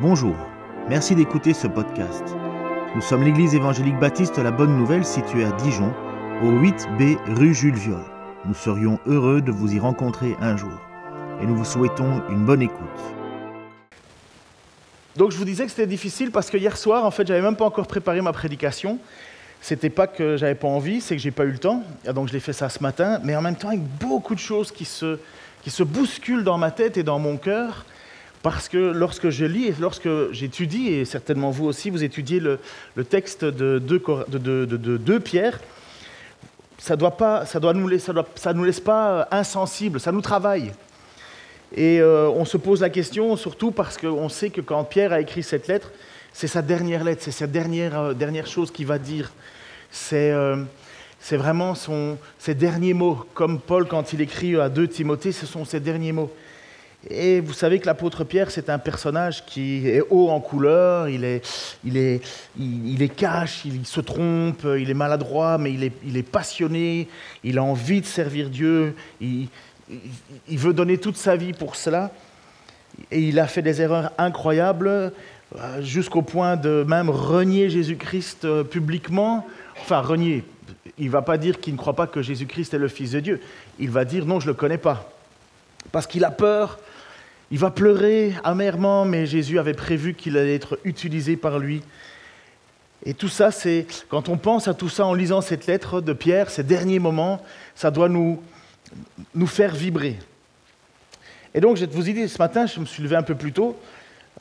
Bonjour, merci d'écouter ce podcast. Nous sommes l'église évangélique baptiste La Bonne Nouvelle située à Dijon, au 8B rue Jules Viol. Nous serions heureux de vous y rencontrer un jour et nous vous souhaitons une bonne écoute. Donc je vous disais que c'était difficile parce que hier soir, en fait, j'avais même pas encore préparé ma prédication. C'était pas que j'avais pas envie, c'est que j'ai pas eu le temps. Donc je l'ai fait ça ce matin, mais en même temps avec beaucoup de choses qui se, qui se bousculent dans ma tête et dans mon cœur. Parce que lorsque je lis et lorsque j'étudie, et certainement vous aussi, vous étudiez le, texte de 2 de, Pierre, ça ne nous, laisse pas insensibles, ça nous travaille. Et euh, on se pose la question surtout parce qu'on sait que quand Pierre a écrit cette lettre, c'est sa dernière lettre, c'est sa dernière, euh, dernière chose qu'il va dire. C'est euh, vraiment ses derniers mots. Comme Paul, quand il écrit à 2 Timothée, ce sont ses derniers mots. Et vous savez que l'apôtre Pierre, c'est un personnage qui est haut en couleur, il est, il est, il, est cash, il se trompe, il est maladroit, mais il est, il est passionné, il a envie de servir Dieu, il, il, veut donner toute sa vie pour cela. Et il a fait des erreurs incroyables, euh, jusqu'au point de même renier Jésus-Christ euh, publiquement. Enfin, renier. Il ne va pas dire qu'il ne croit pas que Jésus-Christ est le Fils de Dieu. Il va dire non, je ne le connais pas. Parce qu'il a peur il va pleurer amèrement, mais Jésus avait prévu qu'il allait être utilisé par lui. Et tout ça, c'est quand on pense à tout ça en lisant cette lettre de Pierre, ces derniers moments, ça doit nous, nous faire vibrer. Et donc, je vous ai ce matin, je me suis levé un peu plus tôt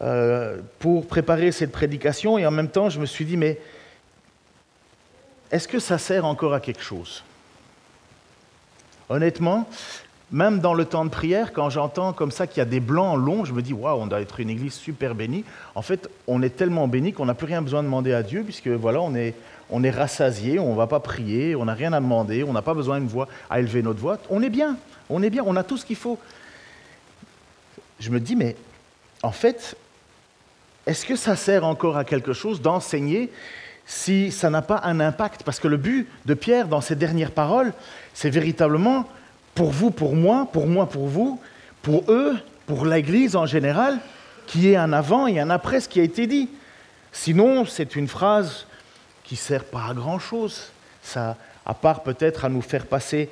euh, pour préparer cette prédication, et en même temps, je me suis dit, mais est-ce que ça sert encore à quelque chose? Honnêtement, même dans le temps de prière, quand j'entends comme ça qu'il y a des blancs longs, je me dis waouh, on doit être une église super bénie. En fait, on est tellement béni qu'on n'a plus rien besoin de demander à Dieu, puisque voilà, on est, on est rassasié, on ne va pas prier, on n'a rien à demander, on n'a pas besoin d'une voix à élever notre voix. On est bien, on est bien, on a tout ce qu'il faut. Je me dis, mais en fait, est-ce que ça sert encore à quelque chose d'enseigner si ça n'a pas un impact? Parce que le but de Pierre dans ses dernières paroles, c'est véritablement pour vous, pour moi, pour moi, pour vous, pour eux, pour l'Église en général, qui est un avant et un après ce qui a été dit. Sinon, c'est une phrase qui ne sert pas à grand-chose, ça, à part peut-être à nous faire passer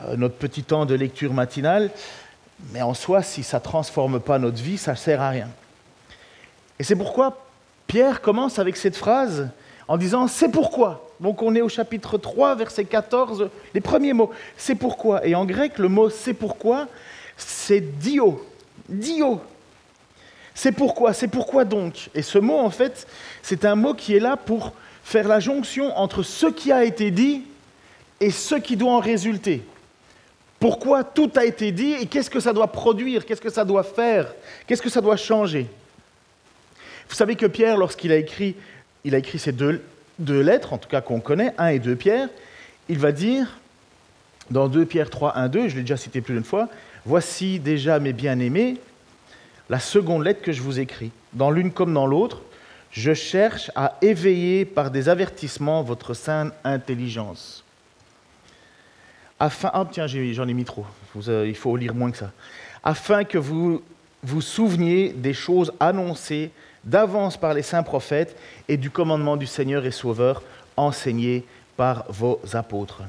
euh, notre petit temps de lecture matinale, mais en soi, si ça ne transforme pas notre vie, ça ne sert à rien. Et c'est pourquoi Pierre commence avec cette phrase en disant C'est pourquoi. Donc on est au chapitre 3, verset 14, les premiers mots. C'est pourquoi. Et en grec, le mot c'est pourquoi, c'est dio. Dio. C'est pourquoi. C'est pourquoi donc? Et ce mot, en fait, c'est un mot qui est là pour faire la jonction entre ce qui a été dit et ce qui doit en résulter. Pourquoi tout a été dit et qu'est-ce que ça doit produire, qu'est-ce que ça doit faire, qu'est-ce que ça doit changer? Vous savez que Pierre, lorsqu'il a écrit il a écrit ces deux, lettres, en tout cas qu'on connaît, 1 et 2 Pierre, il va dire, dans 2 Pierre 3, 1, 2, je l'ai déjà cité plus d'une fois, Voici déjà mes bien-aimés, la seconde lettre que je vous écris. Dans l'une comme dans l'autre, je cherche à éveiller par des avertissements votre sainte intelligence. Afin, ah tiens, j'en ai mis trop, il faut lire moins que ça. Afin que vous vous souveniez des choses annoncées d'avance par les saints prophètes et du commandement du Seigneur et Sauveur enseigné par vos apôtres.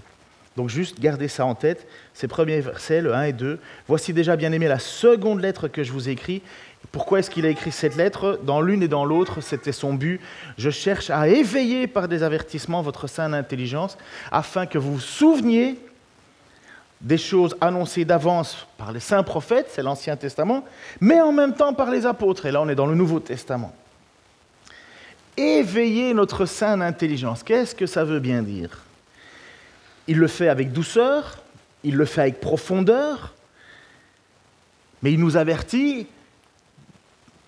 Donc juste gardez ça en tête, ces premiers versets, le 1 et 2. Voici déjà bien aimé la seconde lettre que je vous écris. Pourquoi est-ce qu'il a écrit cette lettre? Dans l'une et dans l'autre, c'était son but. Je cherche à éveiller par des avertissements votre sainte intelligence, afin que vous vous souveniez des choses annoncées d'avance par les saints prophètes, c'est l'Ancien Testament, mais en même temps par les apôtres. Et là, on est dans le Nouveau Testament. Éveiller notre sainte intelligence, qu'est-ce que ça veut bien dire? Il le fait avec douceur, il le fait avec profondeur, mais il nous avertit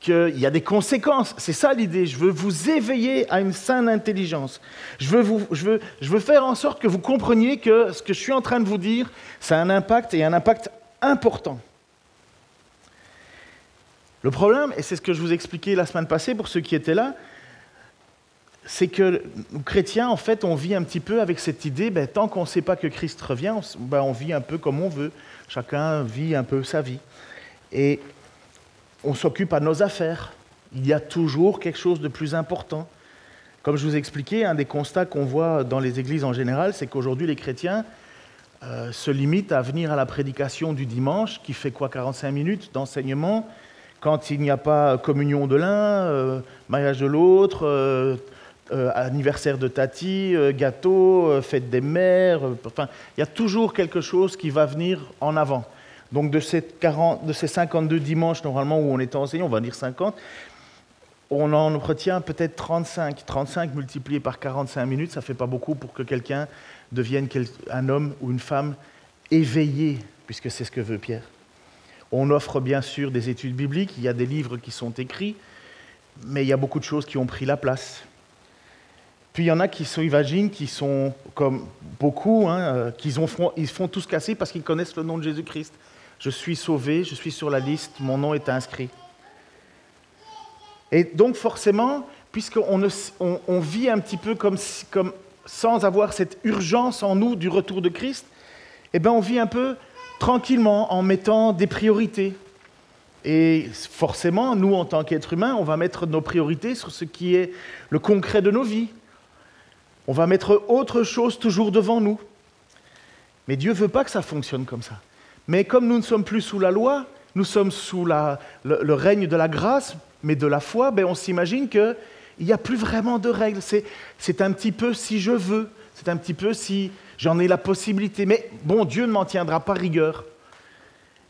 qu'il y a des conséquences. C'est ça l'idée. Je veux vous éveiller à une saine intelligence. Je veux, faire en sorte que vous compreniez que ce que je suis en train de vous dire, ça a un impact et un impact important. Le problème, et c'est ce que je vous expliquais la semaine passée pour ceux qui étaient là, c'est que nous, chrétiens, en fait, on vit un petit peu avec cette idée, ben, tant qu'on ne sait pas que Christ revient, on, ben, on vit un peu comme on veut. Chacun vit un peu sa vie. Et on s'occupe à nos affaires. Il y a toujours quelque chose de plus important. Comme je vous ai expliqué, un des constats qu'on voit dans les églises en général, c'est qu'aujourd'hui les chrétiens euh, se limitent à venir à la prédication du dimanche, qui fait quoi 45 minutes d'enseignement, quand il n'y a pas communion de l'un, euh, mariage de l'autre, euh, anniversaire de Tati, gâteau, fête des mères, enfin, il y a toujours quelque chose qui va venir en avant. Donc de ces, 40, de ces 52 dimanches normalement où on est enseigné, on va dire 50, on en retient peut-être 35. 35 multiplié par 45 minutes, ça ne fait pas beaucoup pour que quelqu'un devienne un homme ou une femme éveillé, puisque c'est ce que veut Pierre. On offre bien sûr des études bibliques, il y a des livres qui sont écrits, mais il y a beaucoup de choses qui ont pris la place. Puis il y en a qui sont, imaginent, qui sont comme beaucoup, hein, euh, qui font, ils font tous casser parce qu'ils connaissent le nom de Jésus-Christ. Je suis sauvé, je suis sur la liste, mon nom est inscrit. Et donc forcément, puisqu'on on, vit un petit peu comme, comme, sans avoir cette urgence en nous du retour de Christ, eh bien on vit un peu tranquillement en mettant des priorités. Et forcément, nous, en tant qu'êtres humains, on va mettre nos priorités sur ce qui est le concret de nos vies. On va mettre autre chose toujours devant nous. Mais Dieu ne veut pas que ça fonctionne comme ça. Mais comme nous ne sommes plus sous la loi, nous sommes sous le, règne de la grâce, mais de la foi, ben on s'imagine qu'il n'y a plus vraiment de règles. C'est un petit peu si je veux, c'est un petit peu si j'en ai la possibilité. Mais bon, Dieu ne m'en tiendra pas rigueur.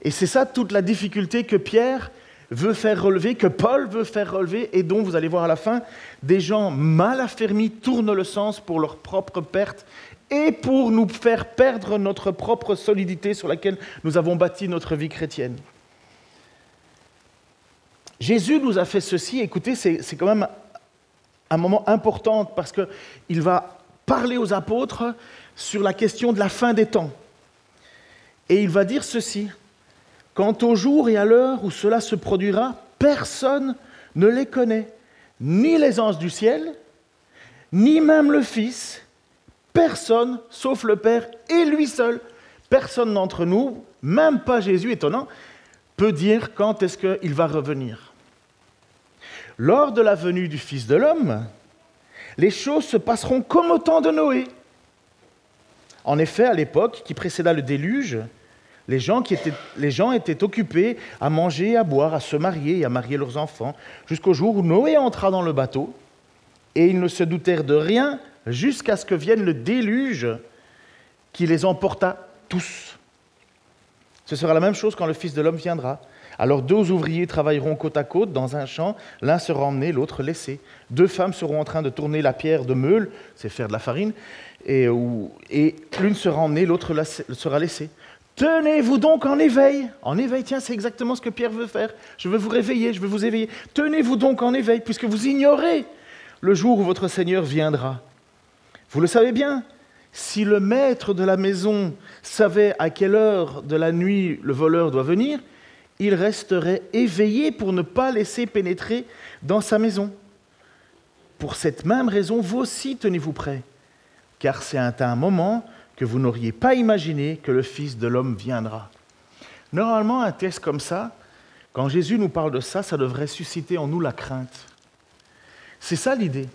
Et c'est ça toute la difficulté que Pierre veut faire relever, que Paul veut faire relever, et dont vous allez voir à la fin, des gens mal affermis tournent le sens pour leur propre perte et pour nous faire perdre notre propre solidité sur laquelle nous avons bâti notre vie chrétienne. Jésus nous a fait ceci, écoutez, c'est quand même un moment important parce qu'il va parler aux apôtres sur la question de la fin des temps. Et il va dire ceci, quant au jour et à l'heure où cela se produira, personne ne les connaît, ni les anges du ciel, ni même le Fils, Personne, sauf le Père et lui seul, personne d'entre nous, même pas Jésus, étonnant, peut dire quand est-ce qu'il va revenir. Lors de la venue du Fils de l'homme, les choses se passeront comme au temps de Noé. En effet, à l'époque qui précéda le déluge, les gens, étaient occupés à manger, à boire, à se marier et à marier leurs enfants, jusqu'au jour où Noé entra dans le bateau, et ils ne se doutèrent de rien jusqu'à ce que vienne le déluge qui les emporta tous. Ce sera la même chose quand le Fils de l'homme viendra. Alors deux ouvriers travailleront côte à côte dans un champ, l'un sera emmené, l'autre laissé. Deux femmes seront en train de tourner la pierre de meule, c'est faire de la farine, et, l'une sera emmenée, l'autre sera laissée. Tenez-vous donc en éveil. En éveil, tiens, c'est exactement ce que Pierre veut faire. Je veux vous réveiller, je veux vous éveiller. Tenez-vous donc en éveil, puisque vous ignorez le jour où votre Seigneur viendra. Vous le savez bien, si le maître de la maison savait à quelle heure de la nuit le voleur doit venir, il resterait éveillé pour ne pas laisser pénétrer dans sa maison. Pour cette même raison, vous aussi tenez-vous prêts, car c'est un moment que vous n'auriez pas imaginé que le Fils de l'homme viendra. Normalement, un texte comme ça, quand Jésus nous parle de ça, ça devrait susciter en nous la crainte. C'est ça l'idée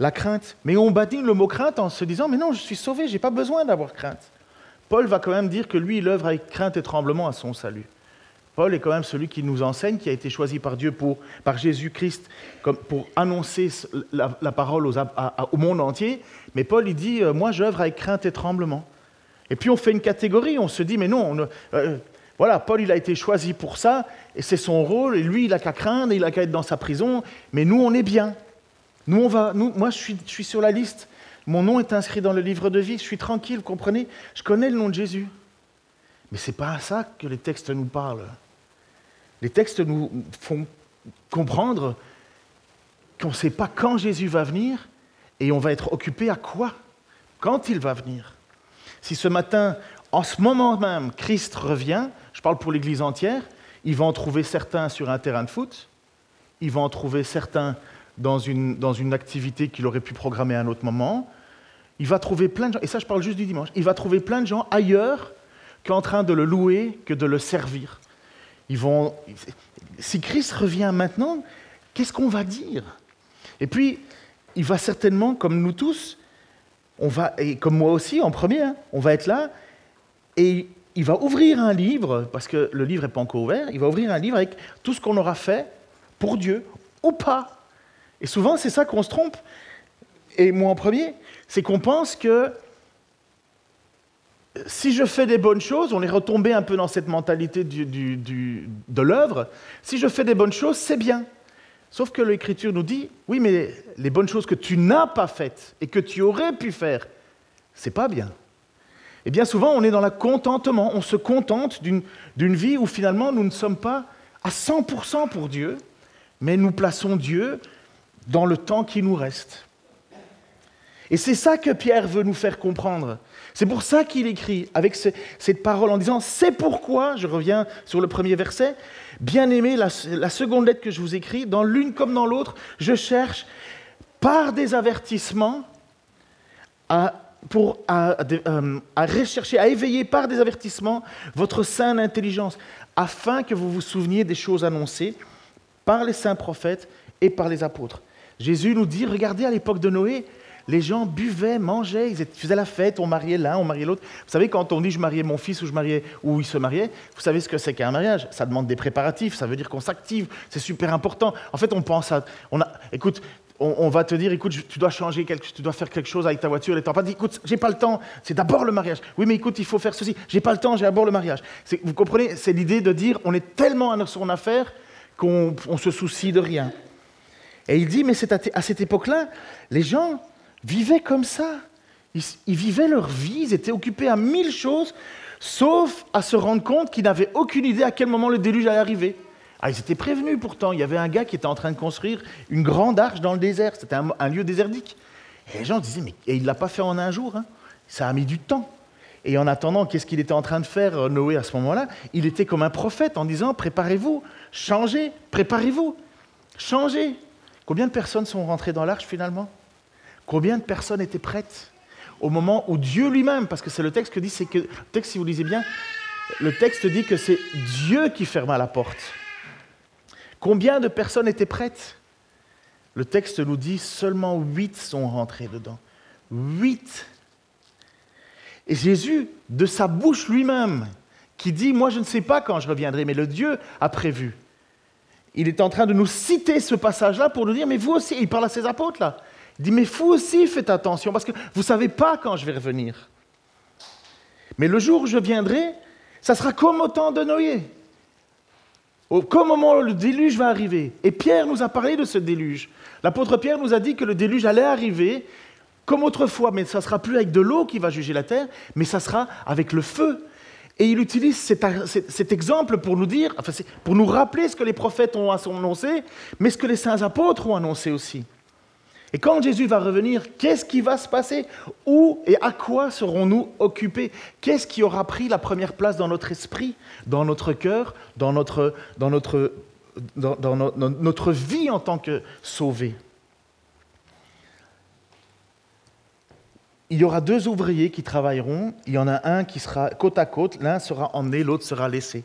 la crainte. Mais on badine le mot crainte en se disant, mais non, je suis sauvé, je n'ai pas besoin d'avoir crainte. Paul va quand même dire que lui, il œuvre avec crainte et tremblement à son salut. Paul est quand même celui qui nous enseigne, qui a été choisi par Dieu, pour, par Jésus-Christ, pour annoncer la, parole au monde entier. Mais Paul, il dit, euh, moi, j'œuvre avec crainte et tremblement. Et puis on fait une catégorie, on se dit, mais non, euh, voilà, Paul, il a été choisi pour ça, et c'est son rôle, et lui, il n'a qu'à craindre, il n'a qu'à être dans sa prison, mais nous, on est bien. Nous, on va, moi, je suis, je suis sur la liste. Mon nom est inscrit dans le livre de vie. Je suis tranquille, comprenez? Je connais le nom de Jésus. Mais ce n'est pas à ça que les textes nous parlent. Les textes nous font comprendre qu'on ne sait pas quand Jésus va venir et on va être occupé à quoi? Quand il va venir Si ce matin, en ce moment même, Christ revient, je parle pour l'Église entière, il va en trouver certains sur un terrain de foot, il va en trouver certains dans une, dans une activité qu'il aurait pu programmer à un autre moment. Il va trouver plein de gens, et ça je parle juste du dimanche, il va trouver plein de gens ailleurs qu'en train de le louer, que de le servir. Ils vont, si Christ revient maintenant, Qu'est-ce qu'on va dire? Et puis, il va certainement, comme nous tous, on va, et comme moi aussi en premier, hein, on va être là, et il va ouvrir un livre, parce que le livre n'est pas encore ouvert, il va ouvrir un livre avec tout ce qu'on aura fait pour Dieu, ou pas. Et souvent, c'est ça qu'on se trompe, et moi en premier, c'est qu'on pense que si je fais des bonnes choses, on est retombé un peu dans cette mentalité de l'œuvre, si je fais des bonnes choses, c'est bien. Sauf que l'Écriture nous dit, oui, mais les bonnes choses que tu n'as pas faites et que tu aurais pu faire, c'est pas bien. Et bien souvent, on est dans le contentement, on se contente d'une vie où finalement nous ne sommes pas à 100% pour Dieu, mais nous plaçons Dieu dans le temps qui nous reste. Et c'est ça que Pierre veut nous faire comprendre. C'est pour ça qu'il écrit avec cette parole en disant, c'est pourquoi, je reviens sur le premier verset, bien aimé, la, seconde lettre que je vous écris, dans l'une comme dans l'autre, je cherche par des avertissements à, euh, à, rechercher, à éveiller par des avertissements votre sainte intelligence, afin que vous vous souveniez des choses annoncées par les saints prophètes et par les apôtres. Jésus nous dit, regardez à l'époque de Noé, les gens buvaient, mangeaient, ils faisaient la fête, on mariait l'un, on mariait l'autre. Vous savez, quand on dit je mariais mon fils ou je mariais ou il se mariait, vous savez ce que c'est qu'un mariage? Ça demande des préparatifs, ça veut dire qu'on s'active, c'est super important. En fait, on pense à. On a, écoute, on, va te dire, écoute, tu dois changer, quelque, tu dois faire quelque chose avec ta voiture, et tu pas dit, écoute, j'ai pas le temps, c'est d'abord le mariage. Oui, mais écoute, il faut faire ceci, j'ai pas le temps, j'ai d'abord le mariage. Vous comprenez, c'est l'idée de dire, on est tellement à son affaire qu'on se soucie de rien. Et il dit, mais à cette époque-là, les gens, vivaient comme ça. Ils, vivaient leur vie, ils étaient occupés à mille choses, sauf à se rendre compte qu'ils n'avaient aucune idée à quel moment le déluge allait arriver. Ah, ils étaient prévenus pourtant. Il y avait un gars qui était en train de construire une grande arche dans le désert. C'était un, lieu désertique. Et les gens disaient, mais il ne l'a pas fait en un jour. Hein. Ça a mis du temps. Et en attendant, qu'est-ce qu'il était en train de faire, euh, Noé, à ce moment-là? Il était comme un prophète en disant, préparez-vous, changez, préparez-vous, changez. Combien de personnes sont rentrées dans l'arche finalement? Combien de personnes étaient prêtes au moment où Dieu lui-même, parce que c'est le texte que dit, c'est que, le texte, si vous lisez bien, le texte dit que c'est Dieu qui ferma la porte. Combien de personnes étaient prêtes? Le texte nous dit seulement huit sont rentrés dedans. Huit. Et Jésus, de sa bouche lui-même, qui dit, moi je ne sais pas quand je reviendrai, mais le Dieu a prévu. Il est en train de nous citer ce passage-là pour nous dire, mais vous aussi, il parle à ses apôtres là, il dit, mais vous aussi faites attention, parce que vous ne savez pas quand je vais revenir. Mais le jour où je viendrai, ça sera comme au temps de Noé. Au moment où le déluge va arriver. Et Pierre nous a parlé de ce déluge. L'apôtre Pierre nous a dit que le déluge allait arriver comme autrefois, mais ça ne sera plus avec de l'eau qui va juger la terre, mais ça sera avec le feu. Et il utilise cet, exemple pour nous dire, pour nous rappeler ce que les prophètes ont annoncé, mais ce que les saints apôtres ont annoncé aussi. Et quand Jésus va revenir, qu'est-ce qui va se passer? Où et à quoi serons-nous occupés? Qu'est-ce qui aura pris la première place dans notre esprit, dans notre cœur, dans notre, dans notre, dans, notre vie en tant que sauvés? Il y aura deux ouvriers qui travailleront. Il y en a un qui sera côte à côte. L'un sera emmené, l'autre sera laissé.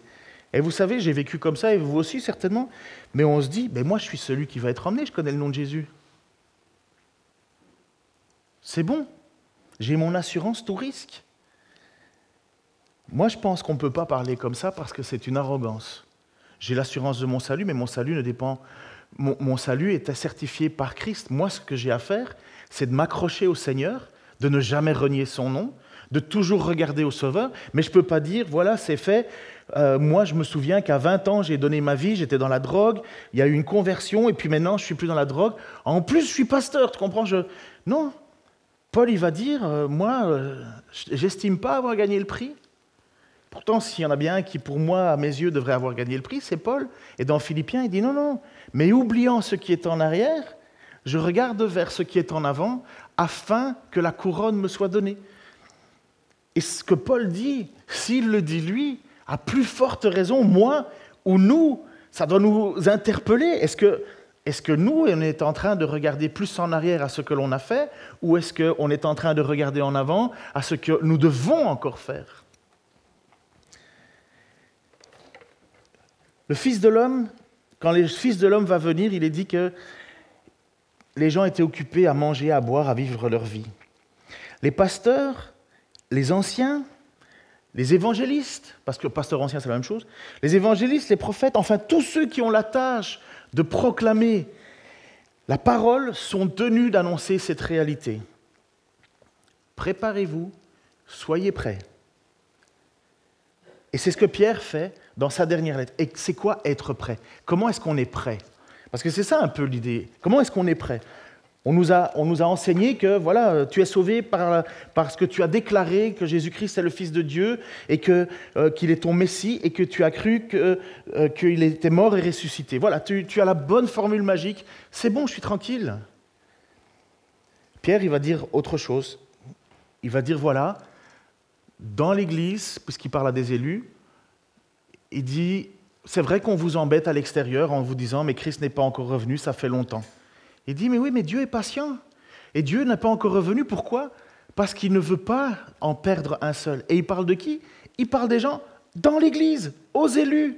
Et vous savez, j'ai vécu comme ça, et vous aussi certainement. Mais on se dit, ben moi je suis celui qui va être emmené, je connais le nom de Jésus. C'est bon. J'ai mon assurance tout risque. Moi, je pense qu'on ne peut pas parler comme ça parce que c'est une arrogance. J'ai l'assurance de mon salut, mais mon salut ne dépend. Mon, salut est certifié par Christ. Moi, ce que j'ai à faire, c'est de m'accrocher au Seigneur, de ne jamais renier son nom, de toujours regarder au Sauveur. Mais je ne peux pas dire, voilà, c'est fait. Euh, moi, je me souviens qu'à 20 ans, j'ai donné ma vie, j'étais dans la drogue, il y a eu une conversion, et puis maintenant, je suis plus dans la drogue. En plus, je suis pasteur, tu comprends je... Non, Paul, il va dire, euh, moi, euh, j'estime pas avoir gagné le prix. Pourtant, s'il y en a bien un qui, pour moi, à mes yeux, devrait avoir gagné le prix, c'est Paul. Et dans Philippiens, il dit, non, non, mais oubliant ce qui est en arrière, je regarde vers ce qui est en avant, afin que la couronne me soit donnée. Et ce que Paul dit, s'il le dit lui, à plus forte raison, moi ou nous, ça doit nous interpeller. Est-ce que nous, on est en train de regarder plus en arrière à ce que l'on a fait, ou est-ce qu'on est en train de regarder en avant à ce que nous devons encore faire? Le Fils de l'homme, quand le Fils de l'homme va venir, il est dit que les gens étaient occupés à manger, à boire, à vivre leur vie. Les pasteurs, les anciens, les évangélistes, parce que pasteur ancien c'est la même chose, les évangélistes, les prophètes, enfin tous ceux qui ont la tâche de proclamer la parole sont tenus d'annoncer cette réalité. Préparez-vous, soyez prêts. Et c'est ce que Pierre fait dans sa dernière lettre. Et c'est quoi être prêt? Comment est-ce qu'on est prêt? Parce que c'est ça un peu l'idée. Comment est-ce qu'on est prêt? On nous, a, on nous a enseigné que voilà, tu es sauvé par, parce que tu as déclaré que Jésus-Christ est le Fils de Dieu et que, euh, qu'il est ton Messie et que tu as cru euh, qu'il était mort et ressuscité. Voilà, tu, tu as la bonne formule magique. C'est bon, je suis tranquille. Pierre, il va dire autre chose. Il va dire voilà, dans l'Église, puisqu'il parle à des élus, il dit, c'est vrai qu'on vous embête à l'extérieur en vous disant, mais Christ n'est pas encore revenu, ça fait longtemps. Il dit, mais oui, mais Dieu est patient. Et Dieu n'est pas encore revenu, pourquoi? Parce qu'il ne veut pas en perdre un seul. Et il parle de qui? Il parle des gens dans l'Église, aux élus.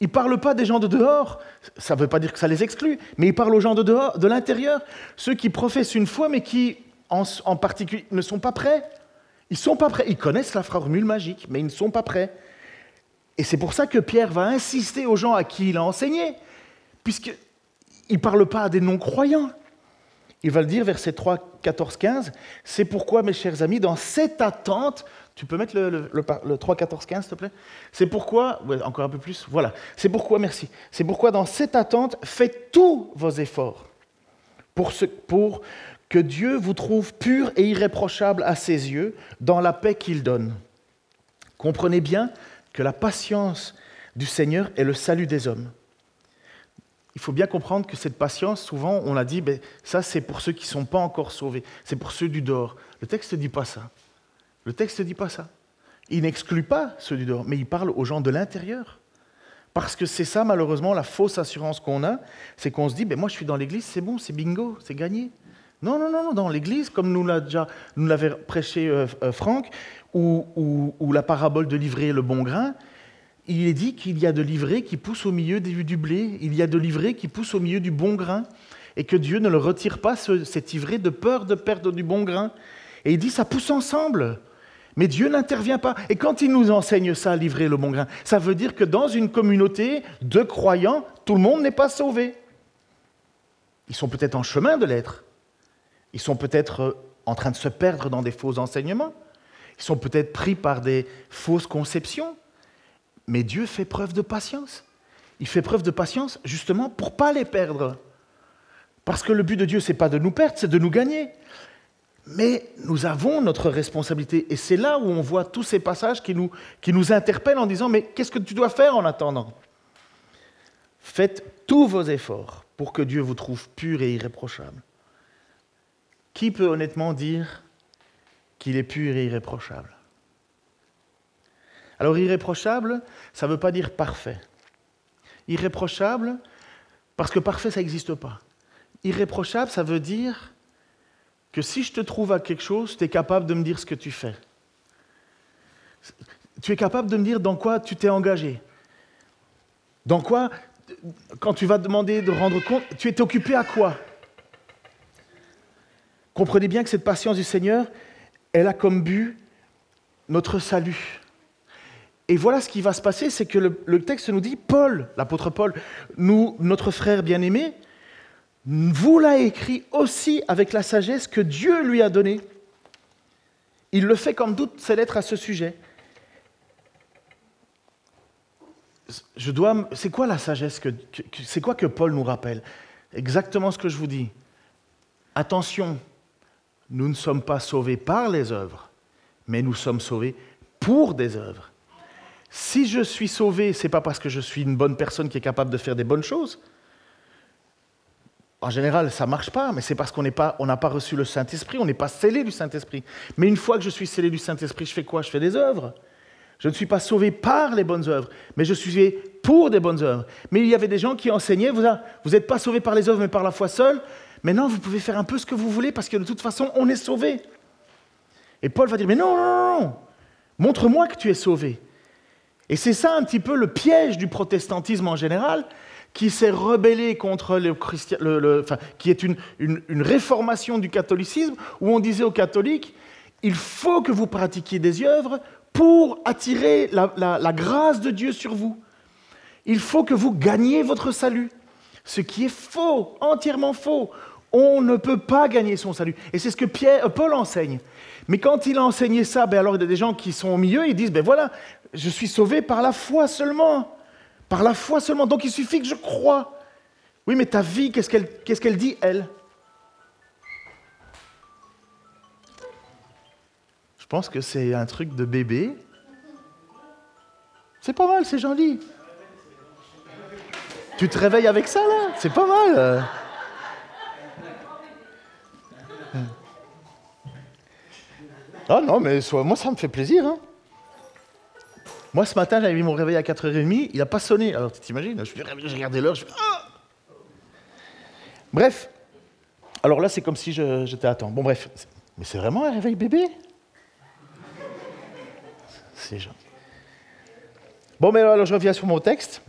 Il ne parle pas des gens de dehors, ça ne veut pas dire que ça les exclut, mais il parle aux gens de dehors, de l'intérieur, ceux qui professent une foi, mais qui, en, en particulier, ne sont pas prêts. Ils ne sont pas prêts. Ils connaissent la formule magique, mais ils ne sont pas prêts. Et c'est pour ça que Pierre va insister aux gens à qui il a enseigné, puisqu'il ne parle pas à des non-croyants. Il va le dire, verset 3, 14, 15. C'est pourquoi, mes chers amis, dans cette attente, tu peux mettre le, le, 3, 14, 15, s'il te plaît C'est pourquoi, encore un peu plus, voilà. C'est pourquoi, merci. C'est pourquoi, dans cette attente, faites tous vos efforts pour que Dieu vous trouve pur et irréprochable à ses yeux dans la paix qu'il donne. Comprenez bien que la patience du Seigneur est le salut des hommes. Il faut bien comprendre que cette patience, souvent, on a dit, ben, ça c'est pour ceux qui ne sont pas encore sauvés, c'est pour ceux du dehors. Le texte ne dit pas ça. Le texte ne dit pas ça. Il n'exclut pas ceux du dehors, mais il parle aux gens de l'intérieur. Parce que c'est ça, malheureusement, la fausse assurance qu'on a, c'est qu'on se dit, ben, moi je suis dans l'église, c'est bon, c'est bingo, c'est gagné. Non, non, non, dans l'Église, comme nous l'avait prêché euh, euh, Franck, ou, la parabole de l'ivraie et le bon grain, il est dit qu'il y a de l'ivraie qui pousse au milieu du blé, il y a de l'ivraie qui pousse au milieu du bon grain, et que Dieu ne le retire pas, cet ivraie, de peur de perdre du bon grain. Et il dit, ça pousse ensemble. Mais Dieu n'intervient pas. Et quand il nous enseigne ça, l'ivraie et le bon grain, ça veut dire que dans une communauté de croyants, tout le monde n'est pas sauvé. Ils sont peut-être en chemin de l'être, ils sont peut-être euh, en train de se perdre dans des faux enseignements. Ils sont peut-être pris par des fausses conceptions. Mais Dieu fait preuve de patience. Il fait preuve de patience justement pour ne pas les perdre. Parce que le but de Dieu, ce n'est pas de nous perdre, c'est de nous gagner. Mais nous avons notre responsabilité. Et c'est là où on voit tous ces passages qui nous, qui nous interpellent en disant, mais qu'est-ce que tu dois faire en attendant? Faites tous vos efforts pour que Dieu vous trouve pur et irréprochable. Qui peut honnêtement dire qu'il est pur et irréprochable Alors irréprochable, ça ne veut pas dire parfait. Irréprochable, parce que parfait, ça n'existe pas. Irréprochable, ça veut dire que si je te trouve à quelque chose, tu es capable de me dire ce que tu fais. Tu es capable de me dire dans quoi tu t'es engagé. Dans quoi, quand tu vas demander de rendre compte, tu es occupé à quoi? Comprenez bien que cette patience du Seigneur, elle a comme but notre salut. Et voilà ce qui va se passer, c'est que le, texte nous dit, Paul, l'apôtre Paul, nous, notre frère bien-aimé, vous l'a écrit aussi avec la sagesse que Dieu lui a donnée. Il le fait comme toutes ses lettres à ce sujet. Je dois, c'est quoi la sagesse que, c'est quoi que Paul nous rappelle? Exactement ce que je vous dis. Attention, nous ne sommes pas sauvés par les œuvres, mais nous sommes sauvés pour des œuvres. Si je suis sauvé, ce n'est pas parce que je suis une bonne personne qui est capable de faire des bonnes choses. En général, ça ne marche pas, mais c'est parce qu'on n'a pas, pas reçu le Saint-Esprit, on n'est pas scellé du Saint-Esprit. Mais une fois que je suis scellé du Saint-Esprit, je fais quoi? Je fais des œuvres. Je ne suis pas sauvé par les bonnes œuvres, mais je suis sauvé pour des bonnes œuvres. Mais il y avait des gens qui enseignaient, vous n'êtes pas sauvé par les œuvres, mais par la foi seule. Maintenant, vous pouvez faire un peu ce que vous voulez parce que de toute façon, on est sauvé. Et Paul va dire, mais non, non, non, montre-moi que tu es sauvé. Et c'est ça un petit peu le piège du protestantisme en général, qui s'est rebellé contre le christian, qui est une, une, réformation du catholicisme, où on disait aux catholiques, il faut que vous pratiquiez des œuvres pour attirer la, la grâce de Dieu sur vous. Il faut que vous gagniez votre salut. Ce qui est faux, entièrement faux. On ne peut pas gagner son salut. Et c'est ce que Pierre, euh, Paul enseigne. Mais quand il a enseigné ça, ben alors il y a des gens qui sont au milieu, ils disent, ben voilà, je suis sauvé par la foi seulement. Par la foi seulement. Donc il suffit que je croie. Oui, mais ta vie, qu'est-ce qu'elle dit, elle? Je pense que c'est un truc de bébé. C'est pas mal, c'est joli. Tu te réveilles avec ça, là? C'est pas mal. Ah non, mais moi, ça me fait plaisir. Hein. Moi, ce matin, j'avais mis mon réveil à 4h30, il n'a pas sonné. Alors, tu t'imagines, je j'ai regardé l'heure, je fais ah Bref. Alors là, c'est comme si j'étais à temps. Bon, bref. Mais c'est vraiment un réveil bébé? C'est gentil. Bon, mais alors, je reviens sur mon texte.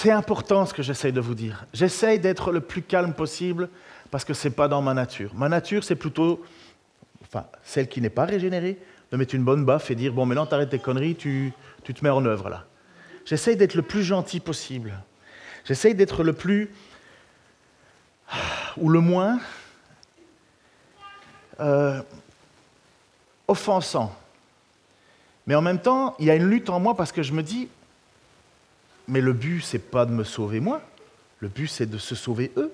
C'est important ce que j'essaye de vous dire. J'essaye d'être le plus calme possible parce que ce n'est pas dans ma nature. Ma nature, c'est plutôt, enfin, celle qui n'est pas régénérée, de mettre une bonne baffe et dire Bon, maintenant, t'arrêtes tes conneries, tu, tu te mets en œuvre là. J'essaye d'être le plus gentil possible. J'essaye d'être le plus. ou le moins. Euh, offensant. Mais en même temps, il y a une lutte en moi parce que je me dis Mais le but, c'est pas de me sauver moi. Le but, c'est de se sauver eux.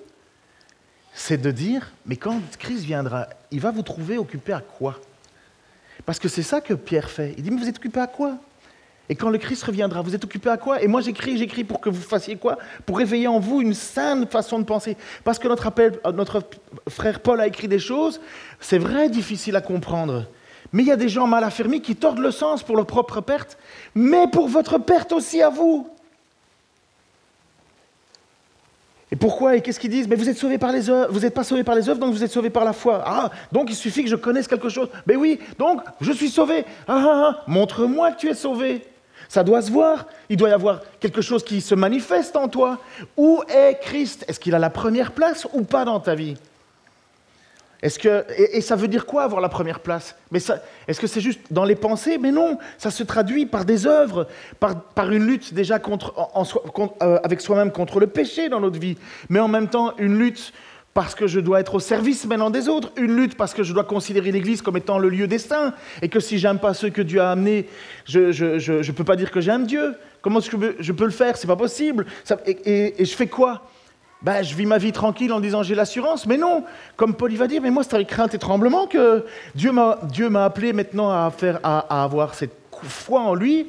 C'est de dire Mais quand Christ viendra, il va vous trouver occupé à quoi? Parce que c'est ça que Pierre fait. Il dit, mais vous êtes occupé à quoi? Et quand le Christ reviendra, vous êtes occupé à quoi? Et moi j'écris, j'écris pour que vous fassiez quoi? Pour réveiller en vous une saine façon de penser. Parce que notre, appel, notre frère Paul a écrit des choses, c'est vrai, difficile à comprendre. Mais il y a des gens mal affermis qui tordent le sens pour leur propre perte, mais pour votre perte aussi à vous. Et pourquoi Et qu'est-ce qu'ils disent? Mais vous êtes sauvés par les œuvres, vous n'êtes pas sauvés par les œuvres, donc vous êtes sauvés par la foi. Ah, donc il suffit que je connaisse quelque chose. Mais oui, donc je suis sauvé. Ah, ah, ah, montre-moi que tu es sauvé. Ça doit se voir. Il doit y avoir quelque chose qui se manifeste en toi. Où est Christ? Est-ce qu'il a la première place ou pas dans ta vie? Que, et, ça veut dire quoi avoir la première place? Mais Est-ce que c'est juste dans les pensées? Mais non, ça se traduit par des œuvres, par, une lutte déjà contre, euh, avec soi-même contre le péché dans notre vie, mais en même temps une lutte parce que je dois être au service maintenant des autres, une lutte parce que je dois considérer l'Église comme étant le lieu des et que si j'aime pas ceux que Dieu a amenés, je ne peux pas dire que j'aime Dieu. Comment est-ce que je peux le faire? C'est pas possible. et je fais quoi? Ben, je vis ma vie tranquille en disant j'ai l'assurance. Mais non, comme Paul va dire, mais moi c'est avec crainte et tremblement que Dieu m'a, Dieu m'a appelé maintenant à, faire, à, avoir cette foi en lui.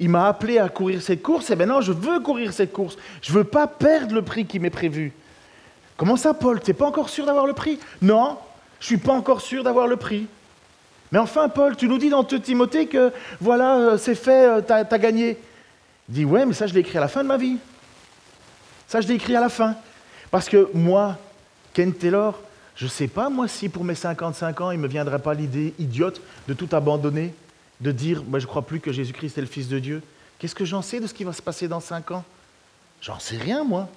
Il m'a appelé à courir cette course et maintenant je veux courir cette course. Je ne veux pas perdre le prix qui m'est prévu. Comment ça, Paul? Tu n'es pas encore sûr d'avoir le prix? Non, je ne suis pas encore sûr d'avoir le prix. Mais enfin, Paul, tu nous dis dans Timothée que voilà, euh, c'est fait, euh, tu as, gagné. Il dit ouais, mais ça je l'ai écrit à la fin de ma vie. Ça, je l'ai écrit à la fin. Parce que moi, Ken Taylor, je ne sais pas, moi, si pour mes 55 ans, il ne me viendrait pas l'idée idiote de tout abandonner, de dire, moi, je ne crois plus que Jésus-Christ est le Fils de Dieu. Qu'est-ce que j'en sais de ce qui va se passer dans 5 ans? J'en sais rien, moi.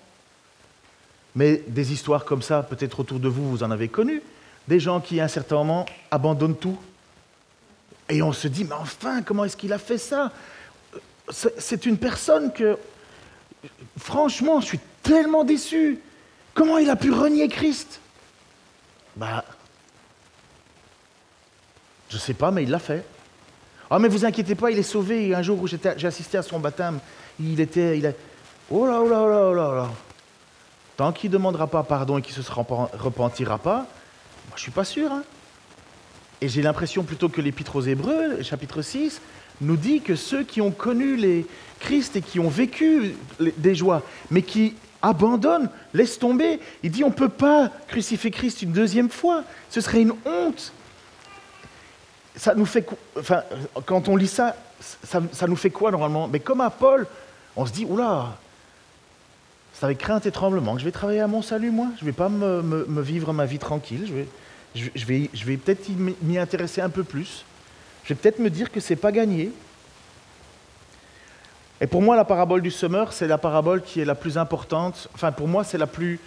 Mais des histoires comme ça, peut-être autour de vous, vous en avez connu. Des gens qui, à un certain moment, abandonnent tout. Et on se dit, mais enfin, comment est-ce qu'il a fait ça? C'est une personne que franchement, je suis tellement déçu. Comment il a pu renier Christ? Bah, je sais pas, mais il l'a fait. Ah, mais vous inquiétez pas, il est sauvé. Un jour où j'ai assisté à son baptême, il était, il oh là, oh là, oh là, oh là, là. Tant qu'il ne demandera pas pardon et qu'il ne se repentira pas, moi je suis pas sûr. Hein. Et j'ai l'impression plutôt que l'Épître aux Hébreux, chapitre 6, nous dit que ceux qui ont connu les Christ et qui ont vécu des joies, mais qui abandonnent, laissent tomber, il dit on ne peut pas crucifier Christ une deuxième fois, ce serait une honte. Ça nous fait, enfin, quand on lit ça, ça, nous fait quoi normalement? Mais comme à Paul, on se dit, oula, c'est avec crainte et tremblement que je vais travailler à mon salut, moi. Je ne vais pas me, vivre ma vie tranquille. Je vais, je, vais, je vais peut-être m'y intéresser un peu plus. Je vais peut-être me dire que ce n'est pas gagné. Et pour moi, la parabole du semeur, c'est la parabole qui est la plus importante. Enfin, pour moi, c'est la plus.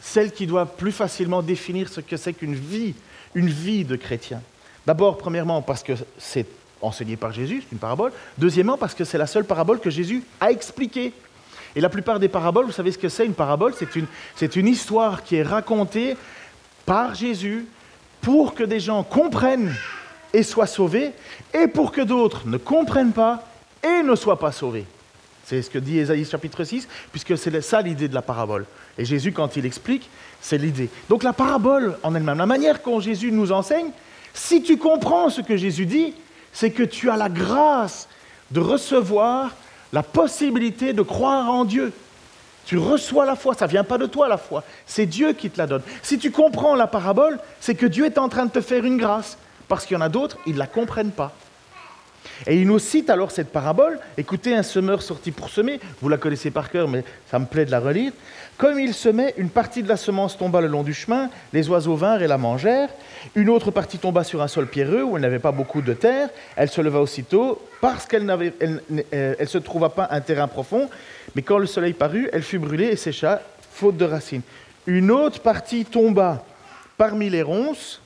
celle qui doit plus facilement définir ce que c'est qu'une vie, une vie de chrétien. D'abord, premièrement, parce que c'est enseigné par Jésus, c'est une parabole. Deuxièmement, parce que c'est la seule parabole que Jésus a expliquée. Et la plupart des paraboles, vous savez ce que c'est une parabole? C'est une, une histoire qui est racontée par Jésus pour que des gens comprennent et soient sauvés, et pour que d'autres ne comprennent pas et ne soient pas sauvés. C'est ce que dit Ésaïe chapitre 6, puisque c'est ça l'idée de la parabole. Et Jésus, quand il explique, c'est l'idée. Donc la parabole en elle-même, la manière dont Jésus nous enseigne, si tu comprends ce que Jésus dit, c'est que tu as la grâce de recevoir la possibilité de croire en Dieu. Tu reçois la foi, ça ne vient pas de toi la foi, c'est Dieu qui te la donne. Si tu comprends la parabole, c'est que Dieu est en train de te faire une grâce, parce qu'il y en a d'autres, ils ne la comprennent pas. Et il nous cite alors cette parabole. Écoutez, un semeur sorti pour semer, vous la connaissez par cœur, mais ça me plaît de la relire. Comme il semait, une partie de la semence tomba le long du chemin, les oiseaux vinrent et la mangèrent. Une autre partie tomba sur un sol pierreux où elle n'avait pas beaucoup de terre. Elle se leva aussitôt parce qu'elle ne elle, se trouva pas un terrain profond. Mais quand le soleil parut, elle fut brûlée et sécha, faute de racines. Une autre partie tomba parmi les ronces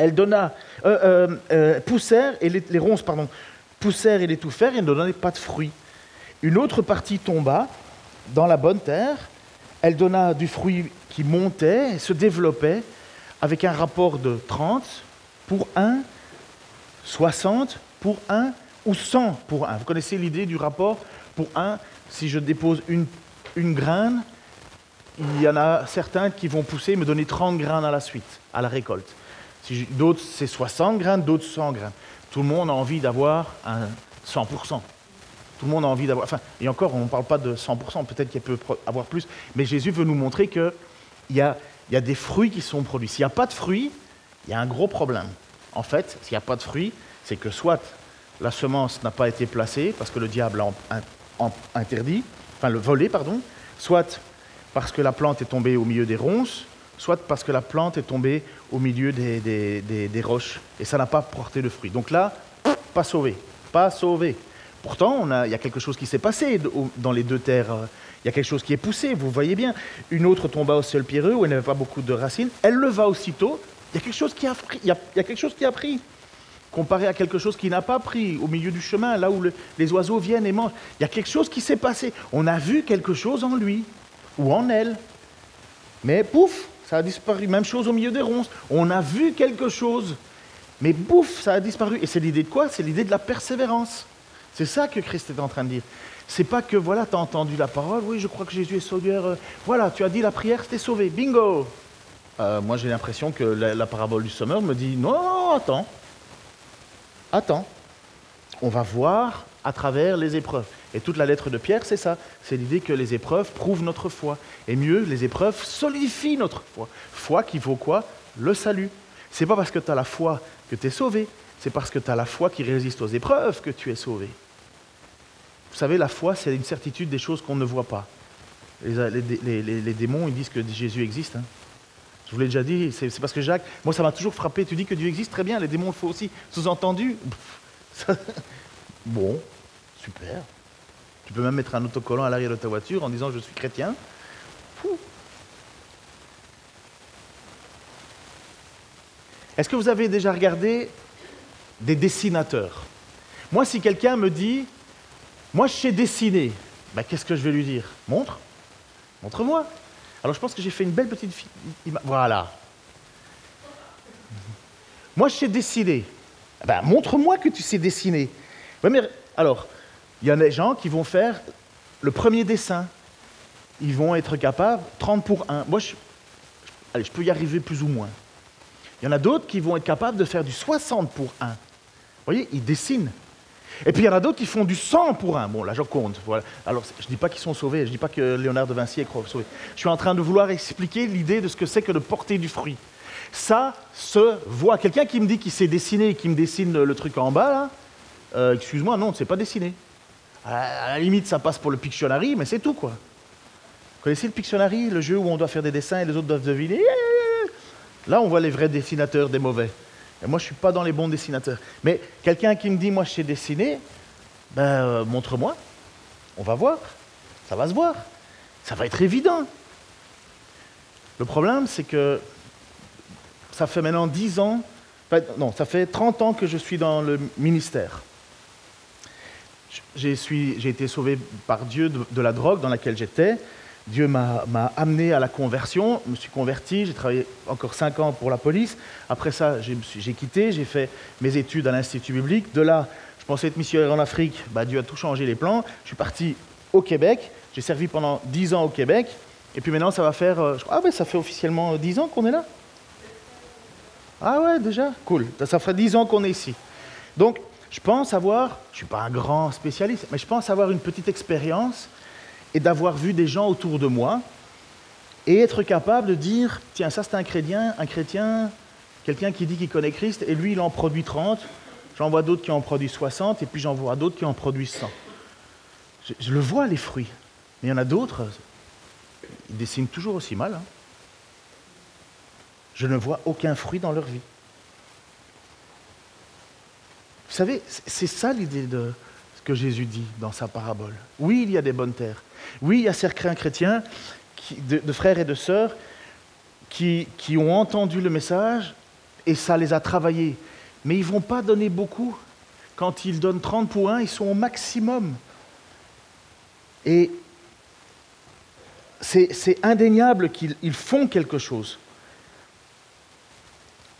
elle donna, euh, euh, euh, et les, ronces, pardon, poussèrent et l'étouffèrent, et ne donnaient pas de fruits. Une autre partie tomba dans la bonne terre, elle donna du fruit qui montait, se développait, avec un rapport de 30 pour 1, 60 pour 1 ou 100 pour 1. Vous connaissez l'idée du rapport pour 1 Si je dépose une, une graine, il y en a certains qui vont pousser et me donner 30 graines à la suite, à la récolte. D'autres, c'est 60 grammes, d'autres 100 grammes. Tout le monde a envie d'avoir un 100%. Tout le monde a envie d'avoir. Enfin, et encore, on ne parle pas de 100%, peut-être qu'il peut avoir plus. Mais Jésus veut nous montrer qu'il y a, y a des fruits qui sont produits. S'il n'y a pas de fruits, il y a un gros problème. En fait, s'il n'y a pas de fruits, c'est que soit la semence n'a pas été placée, parce que le diable a interdit, enfin le volé, pardon, soit parce que la plante est tombée au milieu des ronces, soit parce que la plante est tombée au milieu des, roches et ça n'a pas porté de fruits. Donc là, pas sauvé, pas sauvé. Pourtant, il y a quelque chose qui s'est passé dans les deux terres. Il y a quelque chose qui est poussé, vous voyez bien. Une autre tomba au sol pierreux où elle n'avait pas beaucoup de racines. Elle le va aussitôt. Il y a quelque chose qui a pris. Il y a, quelque chose qui a pris. Comparé à quelque chose qui n'a pas pris au milieu du chemin, là où les oiseaux viennent et mangent. Il y a quelque chose qui s'est passé. On a vu quelque chose en lui ou en elle. Mais pouf, ça a disparu. Même chose au milieu des ronces. On a vu quelque chose, mais bouf, ça a disparu. Et c'est l'idée de quoi? C'est l'idée de la persévérance. C'est ça que Christ est en train de dire. C'est pas que, voilà, tu entendu la parole, oui, je crois que Jésus est sauveur. Euh, voilà, tu as dit la prière, c'était sauvé. Bingo euh, Moi, j'ai l'impression que la, parabole du sommeur me dit non, attends. Attends. On va voir à travers les épreuves. Et toute la lettre de Pierre, c'est ça. C'est l'idée que les épreuves prouvent notre foi. Et mieux, les épreuves solidifient notre foi. Foi qui vaut quoi? Le salut. C'est pas parce que tu as la foi que tu es sauvé, c'est parce que tu as la foi qui résiste aux épreuves que tu es sauvé. Vous savez, la foi, c'est une certitude des choses qu'on ne voit pas. Les, démons, ils disent que Jésus existe. Hein. Je vous l'ai déjà dit, c'est parce que Jacques, moi ça m'a toujours frappé, tu dis que Dieu existe, très bien, les démons le font aussi. Sous-entendu, bon, super. Tu peux même mettre un autocollant à l'arrière de ta voiture en disant je suis chrétien. Est-ce que vous avez déjà regardé des dessinateurs? Moi, si quelqu'un me dit, moi je sais dessiner, ben, qu'est-ce que je vais lui dire? Montre, montre-moi. Alors je pense que j'ai fait une belle petite... Voilà. Moi je sais dessiner. Ben, montre-moi que tu sais dessiner. alors, il y a des gens qui vont faire le premier dessin. Ils vont être capables, 30 pour 1. Moi, je, allez, je peux y arriver plus ou moins. Il y en a d'autres qui vont être capables de faire du 60 pour 1. Vous voyez, ils dessinent. Et puis il y en a d'autres qui font du 100 pour 1. Bon, là, je compte. Voilà. Alors, je ne dis pas qu'ils sont sauvés, je ne dis pas que Léonard de Vinci est sauvé. Je suis en train de vouloir expliquer l'idée de ce que c'est que de porter du fruit. Ça se voit. Quelqu'un qui me dit qu'il sait dessiner et qui me dessine le truc en bas, là, euh, excuse-moi, non, c'est pas dessiner. À la limite, ça passe pour le Pictionary, mais c'est tout, quoi. Vous connaissez le Pictionary, le jeu où on doit faire des dessins et les autres doivent deviner? Là, on voit les vrais dessinateurs des mauvais. Et moi, je ne suis pas dans les bons dessinateurs. Mais quelqu'un qui me dit, moi, je sais dessiner, Ben, euh, montre-moi. On va voir. Ça va se voir. Ça va être évident. Le problème, c'est que ça fait maintenant 10 ans, non, ça fait 30 ans que je suis dans le ministère. J'ai été sauvé par Dieu de, la drogue dans laquelle j'étais. Dieu m'a amené à la conversion, je me suis converti, j'ai travaillé encore 5 ans pour la police. Après ça, j'ai quitté, j'ai fait mes études à l'Institut biblique. De là, je pensais être missionnaire en Afrique, bah, Dieu a tout changé les plans. Je suis parti au Québec, j'ai servi pendant 10 ans au Québec. Et puis maintenant, ça va faire. Euh, ah ouais, ça fait officiellement 10 ans qu'on est là Ah ouais, déjà Cool. Ça ferait 10 ans qu'on est ici. Donc, je pense avoir, je ne suis pas un grand spécialiste, mais je pense avoir une petite expérience et d'avoir vu des gens autour de moi et être capable de dire tiens, ça c'est un chrétien, un chrétien, quelqu'un qui dit qu'il connaît Christ et lui il en produit 30, j'en vois d'autres qui en produisent 60 et puis j'en vois d'autres qui en produisent 100. Je, le vois les fruits, mais il y en a d'autres, ils dessinent toujours aussi mal. Hein. Je ne vois aucun fruit dans leur vie. Vous savez, c'est ça l'idée de ce que Jésus dit dans sa parabole. Oui, il y a des bonnes terres. Oui, il y a certains chrétiens, de, frères et de sœurs, qui, ont entendu le message et ça les a travaillés. Mais ils ne vont pas donner beaucoup. Quand ils donnent 30 points, ils sont au maximum. Et c'est indéniable qu'ils font quelque chose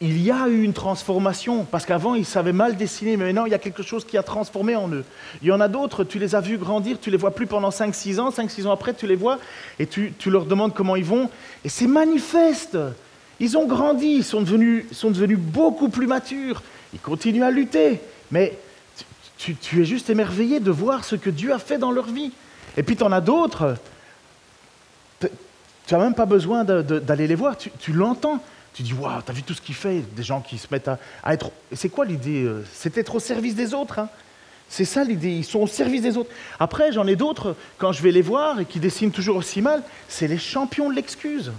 il y a eu une transformation, parce qu'avant ils savaient mal dessiner, mais maintenant il y a quelque chose qui a transformé en eux. Il y en a d'autres, tu les as vus grandir, tu les vois plus pendant 5-6 ans, 5-6 ans après tu les vois, et tu, leur demandes comment ils vont, et c'est manifeste. Ils ont grandi, ils sont devenus, sont devenus beaucoup plus matures, ils continuent à lutter, mais tu, es juste émerveillé de voir ce que Dieu a fait dans leur vie. Et puis tu en as d'autres, tu n'as même pas besoin d'aller les voir, tu l'entends. Tu dis, waouh, t'as vu tout ce qu'il fait Des gens qui se mettent à, être. C'est quoi l'idée euh, C'est être au service des autres. Hein. c'est ça l'idée, ils sont au service des autres. Après, j'en ai d'autres, quand je vais les voir et qui dessinent toujours aussi mal, c'est les champions de l'excuse.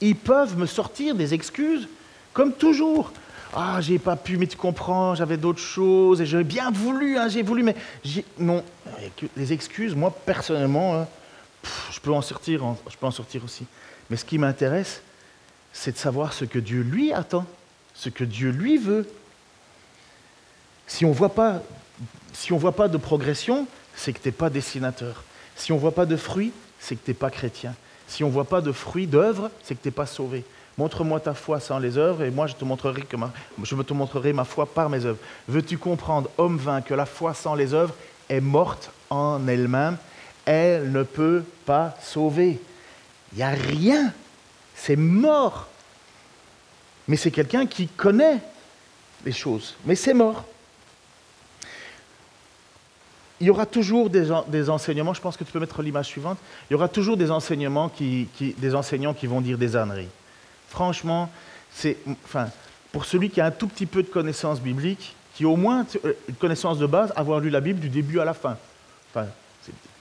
Ils peuvent me sortir des excuses comme toujours. Ah, j'ai pas pu, mais tu comprends, j'avais d'autres choses et j'aurais bien voulu, hein, j'ai voulu, mais non. Les excuses, moi personnellement, hein, sortir, je peux en sortir aussi. Mais ce qui m'intéresse, c'est de savoir ce que Dieu lui attend, ce que Dieu lui veut. Si on ne voit pas, si on voit pas de progression, c'est que tu n'es pas dessinateur. Si on ne voit pas de fruits, c'est que tu n'es pas chrétien. Si on ne voit pas de fruits d'œuvres, c'est que tu n'es pas sauvé. Montre-moi ta foi sans les œuvres, et moi je te montrerai ma, je te montrerai ma foi par mes œuvres. Veux-tu comprendre, homme vain, que la foi sans les œuvres est morte en elle-même? Elle ne peut pas sauver. Il n'y a rien c'est mort. Mais c'est quelqu'un qui connaît les choses. Mais c'est mort. Il y aura toujours des, enseignements, je pense que tu peux mettre l'image suivante, il y aura toujours des enseignements qui, des enseignants qui vont dire des âneries. Franchement, c'est, enfin, pour celui qui a un tout petit peu de connaissance biblique, qui au moins euh, une connaissance de base, avoir lu la Bible du début à la fin. Enfin,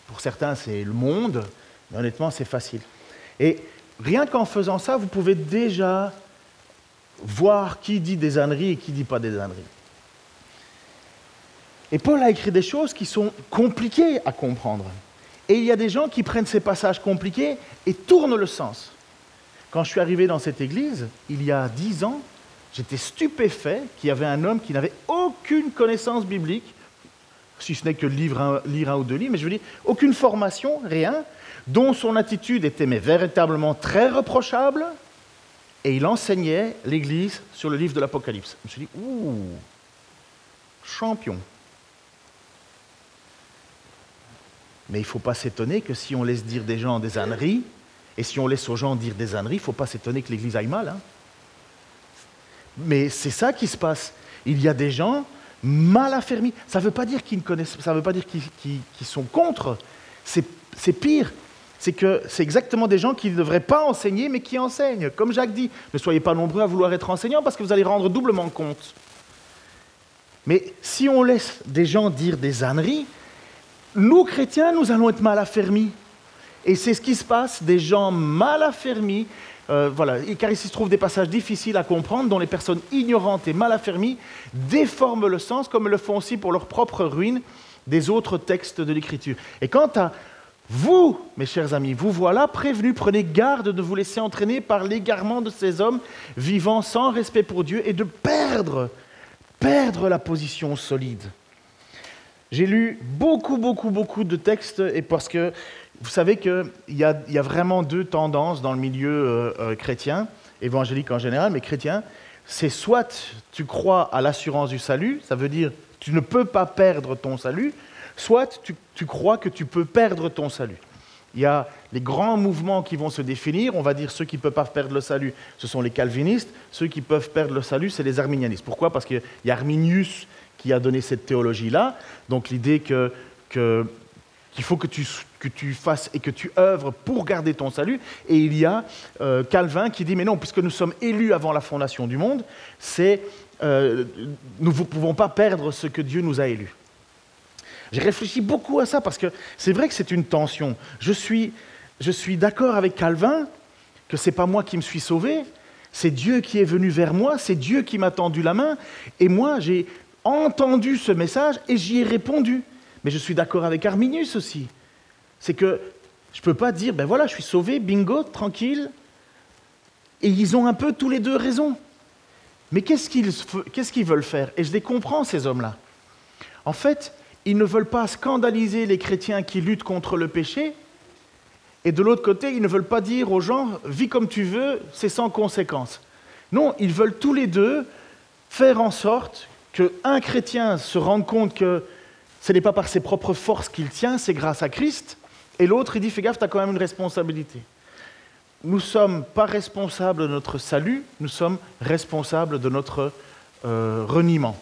pour certains, c'est le monde, mais honnêtement, c'est facile. Et Rien qu'en faisant ça, vous pouvez déjà voir qui dit des âneries et qui dit pas des âneries. Et Paul a écrit des choses qui sont compliquées à comprendre. Et il y a des gens qui prennent ces passages compliqués et tournent le sens. Quand je suis arrivé dans cette église, il y a dix ans, j'étais stupéfait qu'il y avait un homme qui n'avait aucune connaissance biblique, si ce n'est que lire un, lire un ou deux livres, mais je veux dire, aucune formation, rien, dont son attitude était mais véritablement très reprochable, et il enseignait l'Église sur le livre de l'Apocalypse. Je me suis dit, ouh, champion. Mais il ne faut pas s'étonner que si on laisse dire des gens des âneries, et si on laisse aux gens dire des âneries, il ne faut pas s'étonner que l'Église aille mal. Hein. Mais c'est ça qui se passe. Il y a des gens mal affermis. Ça ne veut pas dire qu'ils ne connaissent, ça veut pas dire qu'ils sont contre. C'est pire c'est que c'est exactement des gens qui ne devraient pas enseigner, mais qui enseignent. Comme Jacques dit, ne soyez pas nombreux à vouloir être enseignants parce que vous allez rendre doublement compte. Mais si on laisse des gens dire des âneries, nous, chrétiens, nous allons être mal affermis. Et c'est ce qui se passe, des gens mal affermis, euh, voilà, car il se trouve des passages difficiles à comprendre dont les personnes ignorantes et mal affermies déforment le sens, comme le font aussi pour leur propre ruine des autres textes de l'Écriture. Et quant à vous, mes chers amis, vous voilà prévenus, prenez garde de vous laisser entraîner par l'égarement de ces hommes vivant sans respect pour Dieu et de perdre, perdre la position solide. J'ai lu beaucoup, beaucoup, beaucoup de textes et parce que vous savez qu'il y, a, vraiment deux tendances dans le milieu euh, euh, chrétien, évangélique en général, mais chrétien. C'est soit tu crois à l'assurance du salut, ça veut dire tu ne peux pas perdre ton salut, soit tu, crois que tu peux perdre ton salut. Il y a les grands mouvements qui vont se définir. On va dire ceux qui ne peuvent pas perdre le salut, ce sont les calvinistes. Ceux qui peuvent perdre le salut, c'est les arminianistes. Pourquoi? Parce qu'il y a Arminius qui a donné cette théologie-là. Donc l'idée que, qu'il faut que tu, que tu, fasses et que tu œuvres pour garder ton salut. Et il y a euh, Calvin qui dit, mais non, puisque nous sommes élus avant la fondation du monde, c'est, euh, nous ne pouvons pas perdre ce que Dieu nous a élus. J'ai réfléchi beaucoup à ça parce que c'est vrai que c'est une tension. Je suis, je suis d'accord avec Calvin que ce n'est pas moi qui me suis sauvé, c'est Dieu qui est venu vers moi, c'est Dieu qui m'a tendu la main, et moi j'ai entendu ce message et j'y ai répondu. Mais je suis d'accord avec Arminius aussi. C'est que je ne peux pas dire, ben voilà, je suis sauvé, bingo, tranquille. Et ils ont un peu tous les deux raison. Mais qu'est-ce qu'ils, qu'est-ce qu'ils veulent faire? Et je les comprends, ces hommes-là. En fait, ils ne veulent pas scandaliser les chrétiens qui luttent contre le péché. Et de l'autre côté, ils ne veulent pas dire aux gens, vis comme tu veux, c'est sans conséquence. Non, ils veulent tous les deux faire en sorte qu'un chrétien se rende compte que ce n'est pas par ses propres forces qu'il tient, c'est grâce à Christ, et l'autre, il dit, fais gaffe, tu as quand même une responsabilité. Nous ne sommes pas responsables de notre salut, nous sommes responsables de notre euh, reniement.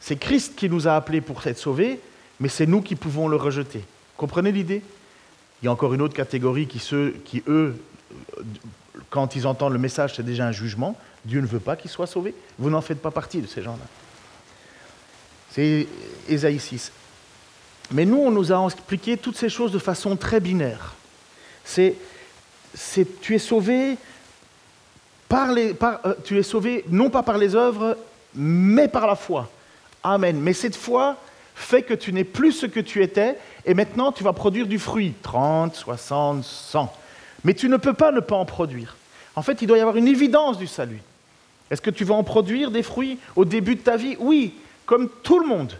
C'est Christ qui nous a appelés pour être sauvés, mais c'est nous qui pouvons le rejeter. Comprenez l'idée? Il y a encore une autre catégorie qui, ceux, qui, eux, quand ils entendent le message, c'est déjà un jugement. Dieu ne veut pas qu'ils soient sauvés. Vous n'en faites pas partie de ces gens-là. C'est Ésaïe 6. Mais nous, on nous a expliqué toutes ces choses de façon très binaire. C'est, tu es sauvé par les, euh, tu es sauvé non pas par les œuvres, mais par la foi. Amen. Mais cette foi fait que tu n'es plus ce que tu étais, et maintenant tu vas produire du fruit, 30, 60, 100. Mais tu ne peux pas ne pas en produire. En fait, il doit y avoir une évidence du salut. Est-ce que tu vas en produire des fruits au début de ta vie? Oui, comme tout le monde.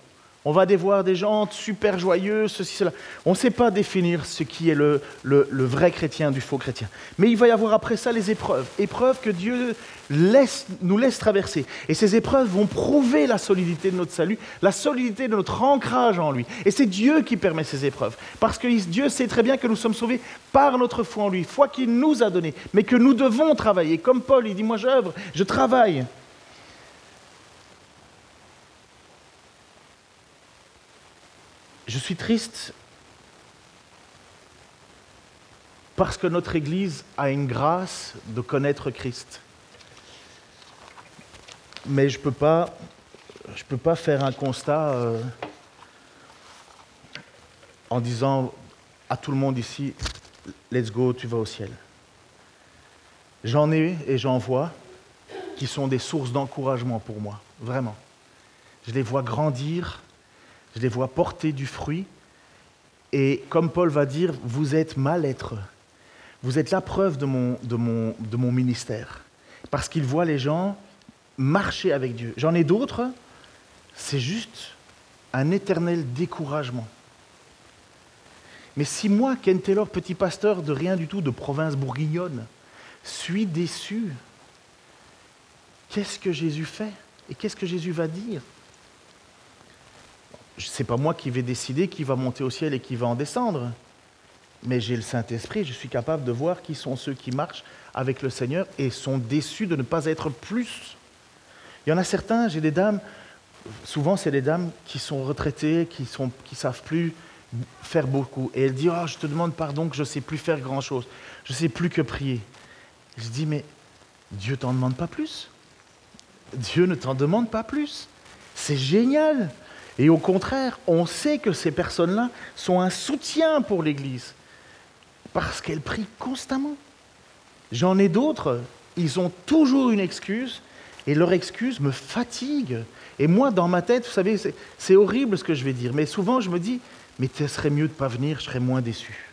On va dévoir des gens super joyeux, ceci, cela. On ne sait pas définir ce qui est le, vrai chrétien du faux chrétien. Mais il va y avoir après ça les épreuves. Épreuves que Dieu nous laisse traverser. Et ces épreuves vont prouver la solidité de notre salut, la solidité de notre ancrage en lui. Et c'est Dieu qui permet ces épreuves. Parce que Dieu sait très bien que nous sommes sauvés par notre foi en lui, foi qu'il nous a donnée, mais que nous devons travailler. Comme Paul, il dit, moi j'œuvre, je travaille. Je suis triste parce que notre Église a une grâce de connaître Christ. Mais je ne peux, pas, faire un constat euh, en disant à tout le monde ici, let's go, tu vas au ciel. J'en ai et j'en vois qui sont des sources d'encouragement pour moi, vraiment. Je les vois grandir je les vois porter du fruit. Et comme Paul va dire, vous êtes mal-être. Vous êtes la preuve de mon ministère. Parce qu'il voit les gens marcher avec Dieu. J'en ai d'autres, c'est juste un éternel découragement. Mais si moi, Ken Taylor, petit pasteur de rien du tout, de province bourguignonne, suis déçu, qu'est-ce que Jésus fait Et qu'est-ce que Jésus va dire? N'est pas moi qui vais décider qui va monter au ciel et qui va en descendre. Mais j'ai le Saint-Esprit, je suis capable de voir qui sont ceux qui marchent avec le Seigneur et sont déçus de ne pas être plus. Il y en a certains, j'ai des dames, souvent c'est des dames qui sont retraitées, qui ne qui savent plus faire beaucoup. Et elles disent, oh, je te demande pardon que je ne sais plus faire grand-chose, je ne sais plus que prier. Je dis, mais Dieu t'en demande pas plus. Dieu ne t'en demande pas plus. C'est génial. Et au contraire, on sait que ces personnes-là sont un soutien pour l'Église. Parce qu'elles prient constamment. J'en ai d'autres, ils ont toujours une excuse, et leur excuse me fatigue. Et moi, dans ma tête, vous savez, c'est horrible ce que je vais dire, mais souvent je me dis, mais ce serait mieux de ne pas venir, je serais moins déçu.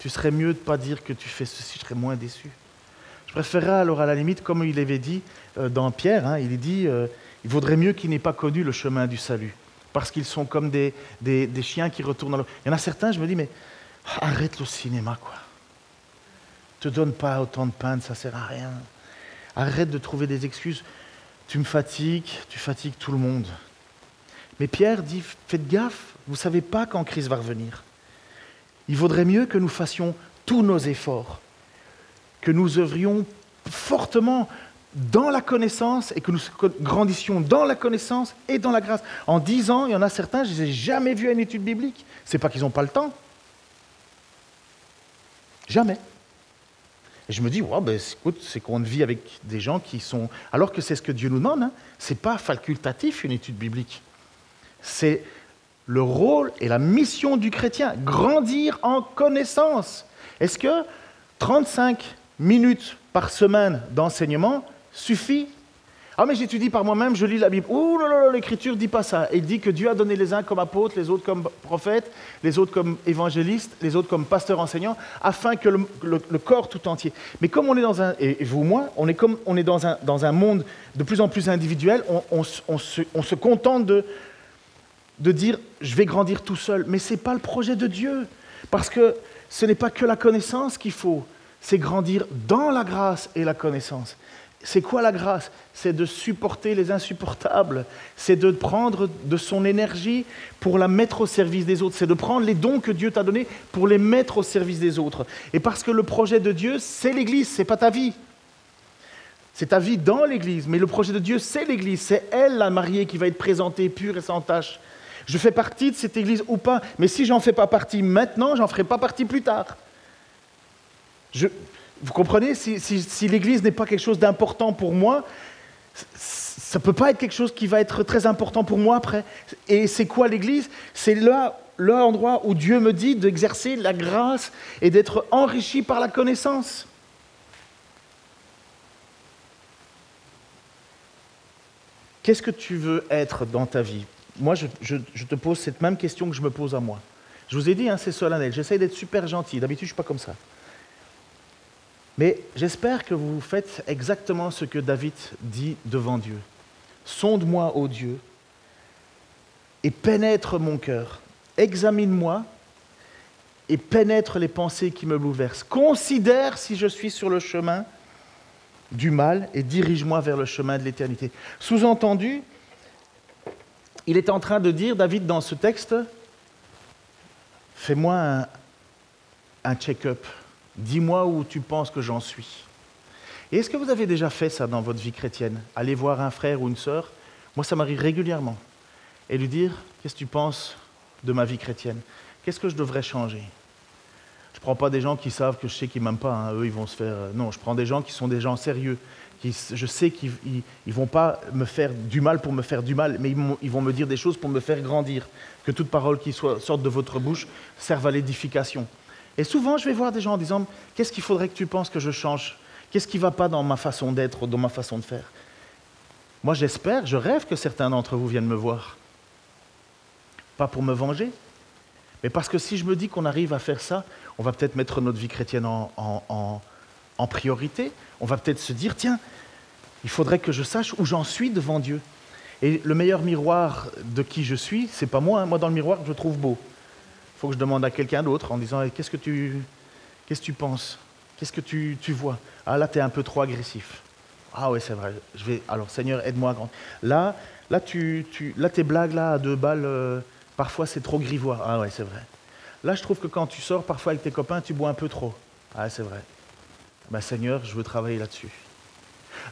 Tu serais mieux de ne pas dire que tu fais ceci, je serais moins déçu. Je préférerais alors à la limite, comme il avait dit euh, dans Pierre, hein, il dit, euh, il vaudrait mieux qu'il n'ait pas connu le chemin du salut, parce qu'ils sont comme des, chiens qui retournent dans l'eau. Il y en a certains, je me dis, mais arrête le cinéma, quoi. Te donne pas autant de peine, ça sert à rien. Arrête de trouver des excuses. Tu me fatigues, tu fatigues tout le monde. Mais Pierre dit, faites gaffe, vous ne savez pas quand Christ va revenir. Il vaudrait mieux que nous fassions tous nos efforts, que nous œuvrions fortement dans la connaissance et que nous grandissions dans la connaissance et dans la grâce. En dix ans, il y en a certains, je ne les ai jamais vus à une étude biblique. Ce n'est pas qu'ils n'ont pas le temps. Jamais. Et je me dis, ben, écoute, c'est qu'on vit avec des gens qui sont... Alors que c'est ce que Dieu nous demande, hein. ce n'est pas facultatif une étude biblique. C'est le rôle et la mission du chrétien, grandir en connaissance. Est-ce que 35 minutes par semaine d'enseignement suffit ah mais j'étudie par moi-même, je lis la Bible. Ouh là là, l'écriture dit pas ça. Il dit que Dieu a donné les uns comme apôtres, les autres comme prophètes, les autres comme évangélistes, les autres comme pasteurs enseignants, afin que le, corps tout entier. Mais comme on est dans un, et vous moi, on est comme on est dans un, dans un monde de plus en plus individuel, on, se, contente de, de dire je vais grandir tout seul. Mais ce n'est pas le projet de Dieu. Parce que ce n'est pas que la connaissance qu'il faut, c'est grandir dans la grâce et la connaissance. C'est quoi la grâce? C'est de supporter les insupportables. C'est de prendre de son énergie pour la mettre au service des autres. C'est de prendre les dons que Dieu t'a donnés pour les mettre au service des autres. Et parce que le projet de Dieu, c'est l'Église, c'est pas ta vie. C'est ta vie dans l'Église. Mais le projet de Dieu, c'est l'Église. C'est elle, la mariée, qui va être présentée pure et sans tache. Je fais partie de cette Église ou pas? Mais si j'en fais pas partie maintenant, j'en ferai pas partie plus tard. Je, vous comprenez Si, l'Église n'est pas quelque chose d'important pour moi, ça ne peut pas être quelque chose qui va être très important pour moi après. Et c'est quoi l'Église? C'est là l'endroit où Dieu me dit d'exercer la grâce et d'être enrichi par la connaissance. Qu'est-ce que tu veux être dans ta vie? Moi, je, te pose cette même question que je me pose à moi. Je vous ai dit, hein, c'est solennel, j'essaie d'être super gentil. D'habitude, je ne suis pas comme ça. Mais j'espère que vous faites exactement ce que David dit devant Dieu. Sonde-moi, ô Dieu, et pénètre mon cœur. Examine-moi et pénètre les pensées qui me bouleversent. Considère si je suis sur le chemin du mal et dirige-moi vers le chemin de l'éternité. Sous-entendu, il est en train de dire, David, dans ce texte, fais-moi un, un check-up Dis-moi où tu penses que j'en suis. Et est-ce que vous avez déjà fait ça dans votre vie chrétienne? Aller voir un frère ou une sœur? Moi, ça m'arrive régulièrement. Et lui dire Qu'est-ce que tu penses de ma vie chrétienne? Qu'est-ce que je devrais changer? Je ne prends pas des gens qui savent que je sais qu'ils ne m'aiment pas. Hein. Eux, ils vont se faire. Euh, non, je prends des gens qui sont des gens sérieux. Qui, je sais qu'ils ne vont pas me faire du mal pour me faire du mal, mais ils, vont me dire des choses pour me faire grandir. Que toute parole qui soit, sorte de votre bouche serve à l'édification. Et souvent, je vais voir des gens en disant Qu'est-ce qu'il faudrait que tu penses que je change? Qu'est-ce qui ne va pas dans ma façon d'être, dans ma façon de faire? Moi, j'espère, je rêve que certains d'entre vous viennent me voir. Pas pour me venger, mais parce que si je me dis qu'on arrive à faire ça, on va peut-être mettre notre vie chrétienne en, priorité. On va peut-être se dire Tiens, il faudrait que je sache où j'en suis devant Dieu. Et le meilleur miroir de qui je suis, c'est pas moi. Hein. Moi, dans le miroir, je trouve beau faut que je demande à quelqu'un d'autre en disant Qu'est-ce que tu, qu'est-ce que tu penses? Qu'est-ce que tu, tu vois? Ah là, tu es un peu trop agressif. Ah oui, c'est vrai. Je vais... Alors, Seigneur, aide-moi. Là, là, tu, tu... là, tes blagues là, à deux balles, euh, parfois c'est trop grivois. Ah ouais, c'est vrai. Là, je trouve que quand tu sors parfois avec tes copains, tu bois un peu trop. Ah, c'est vrai. Ben, Seigneur, je veux travailler là-dessus.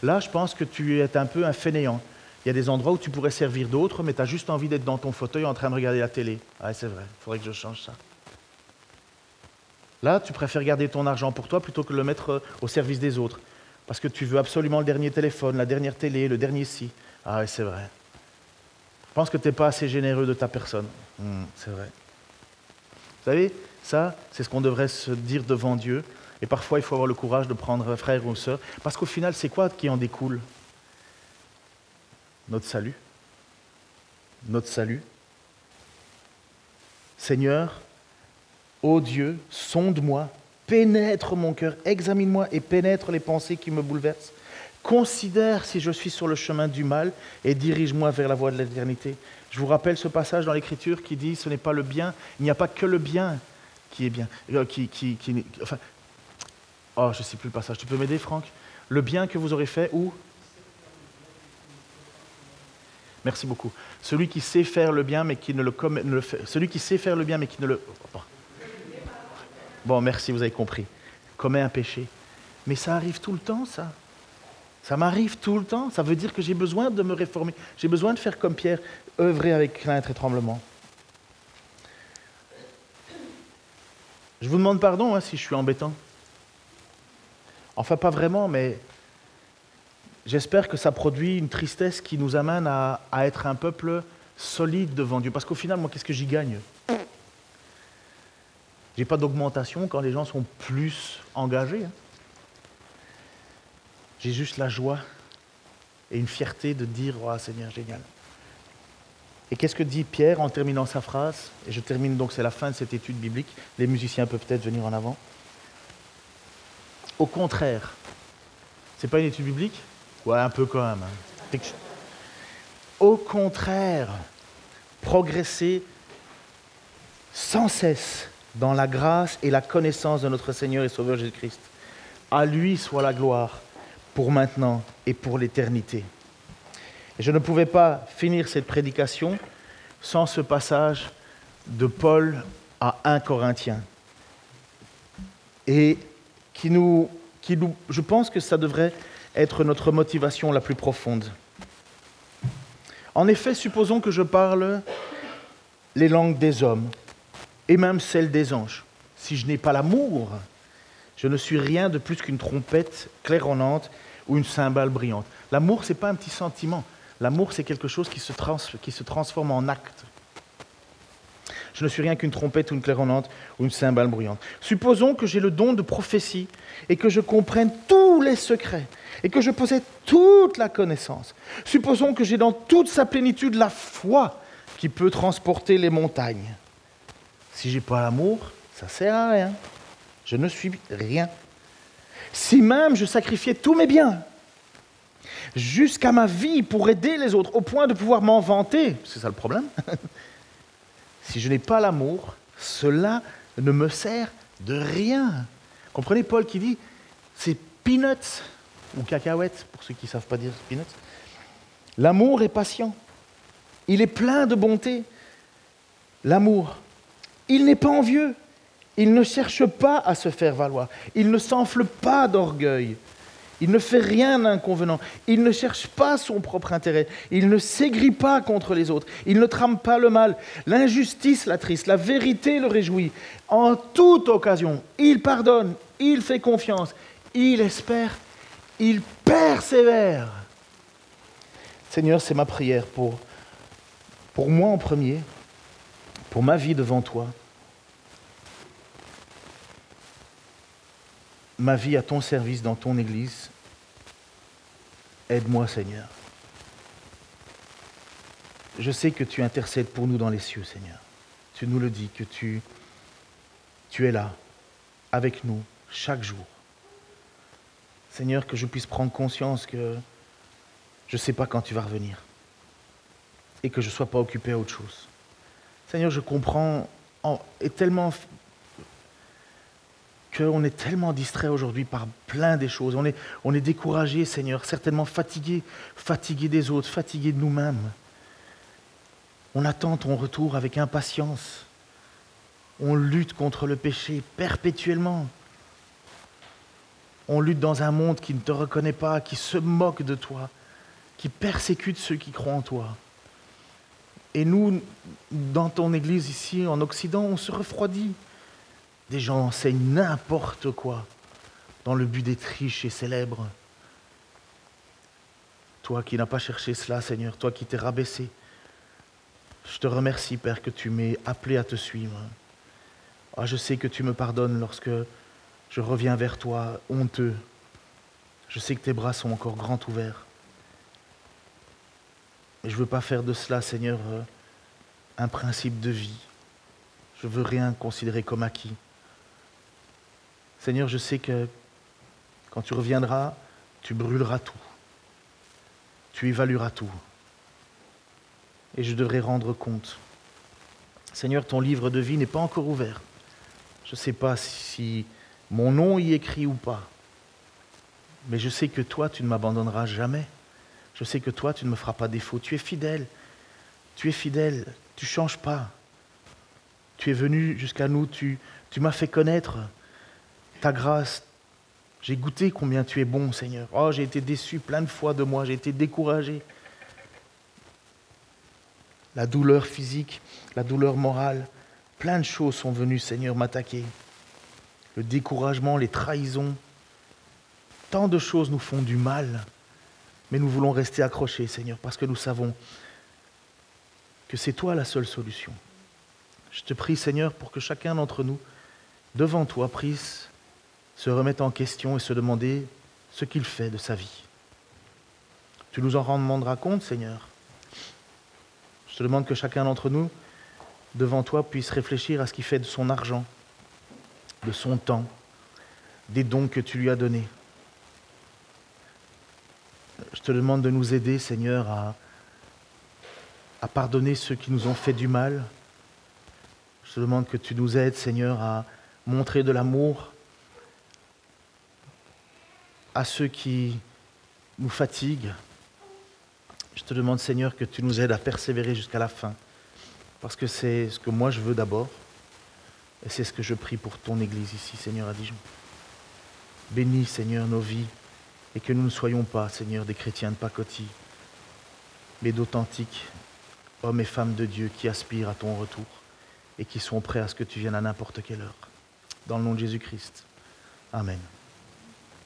Là, je pense que tu es un peu un fainéant. Il y a des endroits où tu pourrais servir d'autres, mais tu as juste envie d'être dans ton fauteuil en train de regarder la télé. Ah, c'est vrai, il faudrait que je change ça. Là, tu préfères garder ton argent pour toi plutôt que le mettre euh, au service des autres. Parce que tu veux absolument le dernier téléphone, la dernière télé, le dernier si. Ah, c'est vrai. Je pense que tu n'es pas assez généreux de ta personne. Hmm, c'est vrai. Vous savez, ça, c'est ce qu'on devrait se dire devant Dieu. Et parfois, il faut avoir le courage de prendre un frère ou une sœur. Parce qu'au final, c'est quoi qui en découle? Notre salut. Notre salut. Seigneur, ô Dieu, sonde-moi, pénètre mon cœur, examine-moi et pénètre les pensées qui me bouleversent. Considère si je suis sur le chemin du mal et dirige-moi vers la voie de l'éternité. Je vous rappelle ce passage dans l'Écriture qui dit ce n'est pas le bien, il n'y a pas que le bien qui est bien. Euh, oh, je ne sais plus le passage. Tu peux m'aider, Franck? Le bien que vous aurez fait où? Merci beaucoup. Celui qui sait faire le bien mais qui ne le, fait. Celui qui sait faire le bien mais qui ne le. Bon, merci, vous avez compris. Commet un péché. Mais ça arrive tout le temps, ça. Ça m'arrive tout le temps. Ça veut dire que j'ai besoin de me réformer. J'ai besoin de faire comme Pierre, œuvrer avec crainte et tremblement. Je vous demande pardon hein, si je suis embêtant. Enfin, pas vraiment, mais j'espère que ça produit une tristesse qui nous amène à, être un peuple solide devant Dieu. Parce qu'au final, moi, qu'est-ce que j'y gagne? J'ai pas d'augmentation quand les gens sont plus engagés. Hein. J'ai juste la joie et une fierté de dire oh, Seigneur, génial. Et qu'est-ce que dit Pierre en terminant sa phrase? Et je termine donc, c'est la fin de cette étude biblique. Les musiciens peuvent peut-être venir en avant. Au contraire, c'est pas une étude biblique? Ouais, un peu quand même. Hein. Au contraire, progresser sans cesse dans la grâce et la connaissance de notre Seigneur et Sauveur Jésus-Christ. À lui soit la gloire pour maintenant et pour l'éternité. Je ne pouvais pas finir cette prédication sans ce passage de Paul à 1 Corinthiens. Et qui nous, qui nous, je pense que ça devrait être notre motivation la plus profonde. En effet, supposons que je parle les langues des hommes et même celles des anges. Si je n'ai pas l'amour, je ne suis rien de plus qu'une trompette claironnante ou une cymbale brillante. L'amour, ce n'est pas un petit sentiment. L'amour, c'est quelque chose qui se, qui se, transforme en acte. Je ne suis rien qu'une trompette ou une claironnante ou une cymbale bruyante. Supposons que j'ai le don de prophétie et que je comprenne tous les secrets et que je possède toute la connaissance. Supposons que j'ai dans toute sa plénitude la foi qui peut transporter les montagnes. Si j'ai pas l'amour, ça sert à rien. Je ne suis rien. Si même je sacrifiais tous mes biens, jusqu'à ma vie pour aider les autres, au point de pouvoir m'en vanter. C'est ça le problème. si je n'ai pas l'amour, cela ne me sert de rien. Comprenez Paul qui dit, c'est peanuts ou cacahuètes, pour ceux qui ne savent pas dire peanuts. L'amour est patient. Il est plein de bonté. L'amour. Il n'est pas envieux. Il ne cherche pas à se faire valoir. Il ne s'enfle pas d'orgueil. Il ne fait rien d'inconvenant. Il ne cherche pas son propre intérêt. Il ne s'aigrit pas contre les autres. Il ne trame pas le mal. L'injustice l'attriste. La vérité le réjouit. En toute occasion, il pardonne. Il fait confiance. Il espère. Il persévère. Seigneur, c'est ma prière pour, pour moi en premier, pour ma vie devant toi. ma vie à ton service dans ton Église. Aide-moi, Seigneur. Je sais que tu intercèdes pour nous dans les cieux, Seigneur. Tu nous le dis, que tu, tu es là, avec nous, chaque jour. Seigneur, que je puisse prendre conscience que je ne sais pas quand tu vas revenir et que je ne sois pas occupé à autre chose. Seigneur, je comprends et tellement qu'on est tellement distrait aujourd'hui par plein des choses. On est, on est découragé, Seigneur, certainement fatigué, fatigué des autres, fatigué de nous-mêmes. On attend ton retour avec impatience. On lutte contre le péché perpétuellement. On lutte dans un monde qui ne te reconnaît pas, qui se moque de toi, qui persécute ceux qui croient en toi. Et nous, dans ton Église ici, en Occident, on se refroidit. Des gens enseignent n'importe quoi dans le but d'être riche et célèbre. Toi qui n'as pas cherché cela, Seigneur, toi qui t'es rabaissé, je te remercie, Père, que tu m'aies appelé à te suivre. Ah, je sais que tu me pardonnes lorsque je reviens vers toi honteux. Je sais que tes bras sont encore grands ouverts. Mais je ne veux pas faire de cela, Seigneur, euh, un principe de vie. Je veux rien considérer comme acquis. Seigneur, je sais que quand tu reviendras, tu brûleras tout. Tu évalueras tout. Et je devrais rendre compte. Seigneur, ton livre de vie n'est pas encore ouvert. Je ne sais pas si mon nom y est écrit ou pas. Mais je sais que toi, tu ne m'abandonneras jamais. Je sais que toi, tu ne me feras pas défaut. Tu es fidèle. Tu es fidèle. Tu ne changes pas. Tu es venu jusqu'à nous. Tu, tu m'as fait connaître ta grâce. J'ai goûté combien tu es bon, Seigneur. Oh, j'ai été déçu plein de fois de moi. J'ai été découragé. La douleur physique, la douleur morale, plein de choses sont venues, Seigneur, m'attaquer. Le découragement, les trahisons. Tant de choses nous font du mal. Mais nous voulons rester accrochés, Seigneur, parce que nous savons que c'est toi la seule solution. Je te prie, Seigneur, pour que chacun d'entre nous, devant toi, prise, se remette en question et se demander ce qu'il fait de sa vie. Tu nous en demanderas compte, Seigneur. Je te demande que chacun d'entre nous, devant toi, puisse réfléchir à ce qu'il fait de son argent, de son temps, des dons que tu lui as donnés. Je te demande de nous aider, Seigneur, à, à pardonner ceux qui nous ont fait du mal. Je te demande que tu nous aides, Seigneur, à montrer de l'amour à ceux qui nous fatiguent. Je te demande, Seigneur, que tu nous aides à persévérer jusqu'à la fin, parce que c'est ce que moi je veux d'abord, et c'est ce que je prie pour ton Église ici, Seigneur, à Dijon. Bénis, Seigneur, nos vies et que nous ne soyons pas, Seigneur, des chrétiens de pacotille, mais d'authentiques hommes et femmes de Dieu qui aspirent à ton retour et qui sont prêts à ce que tu viennes à n'importe quelle heure. Dans le nom de Jésus-Christ. Amen.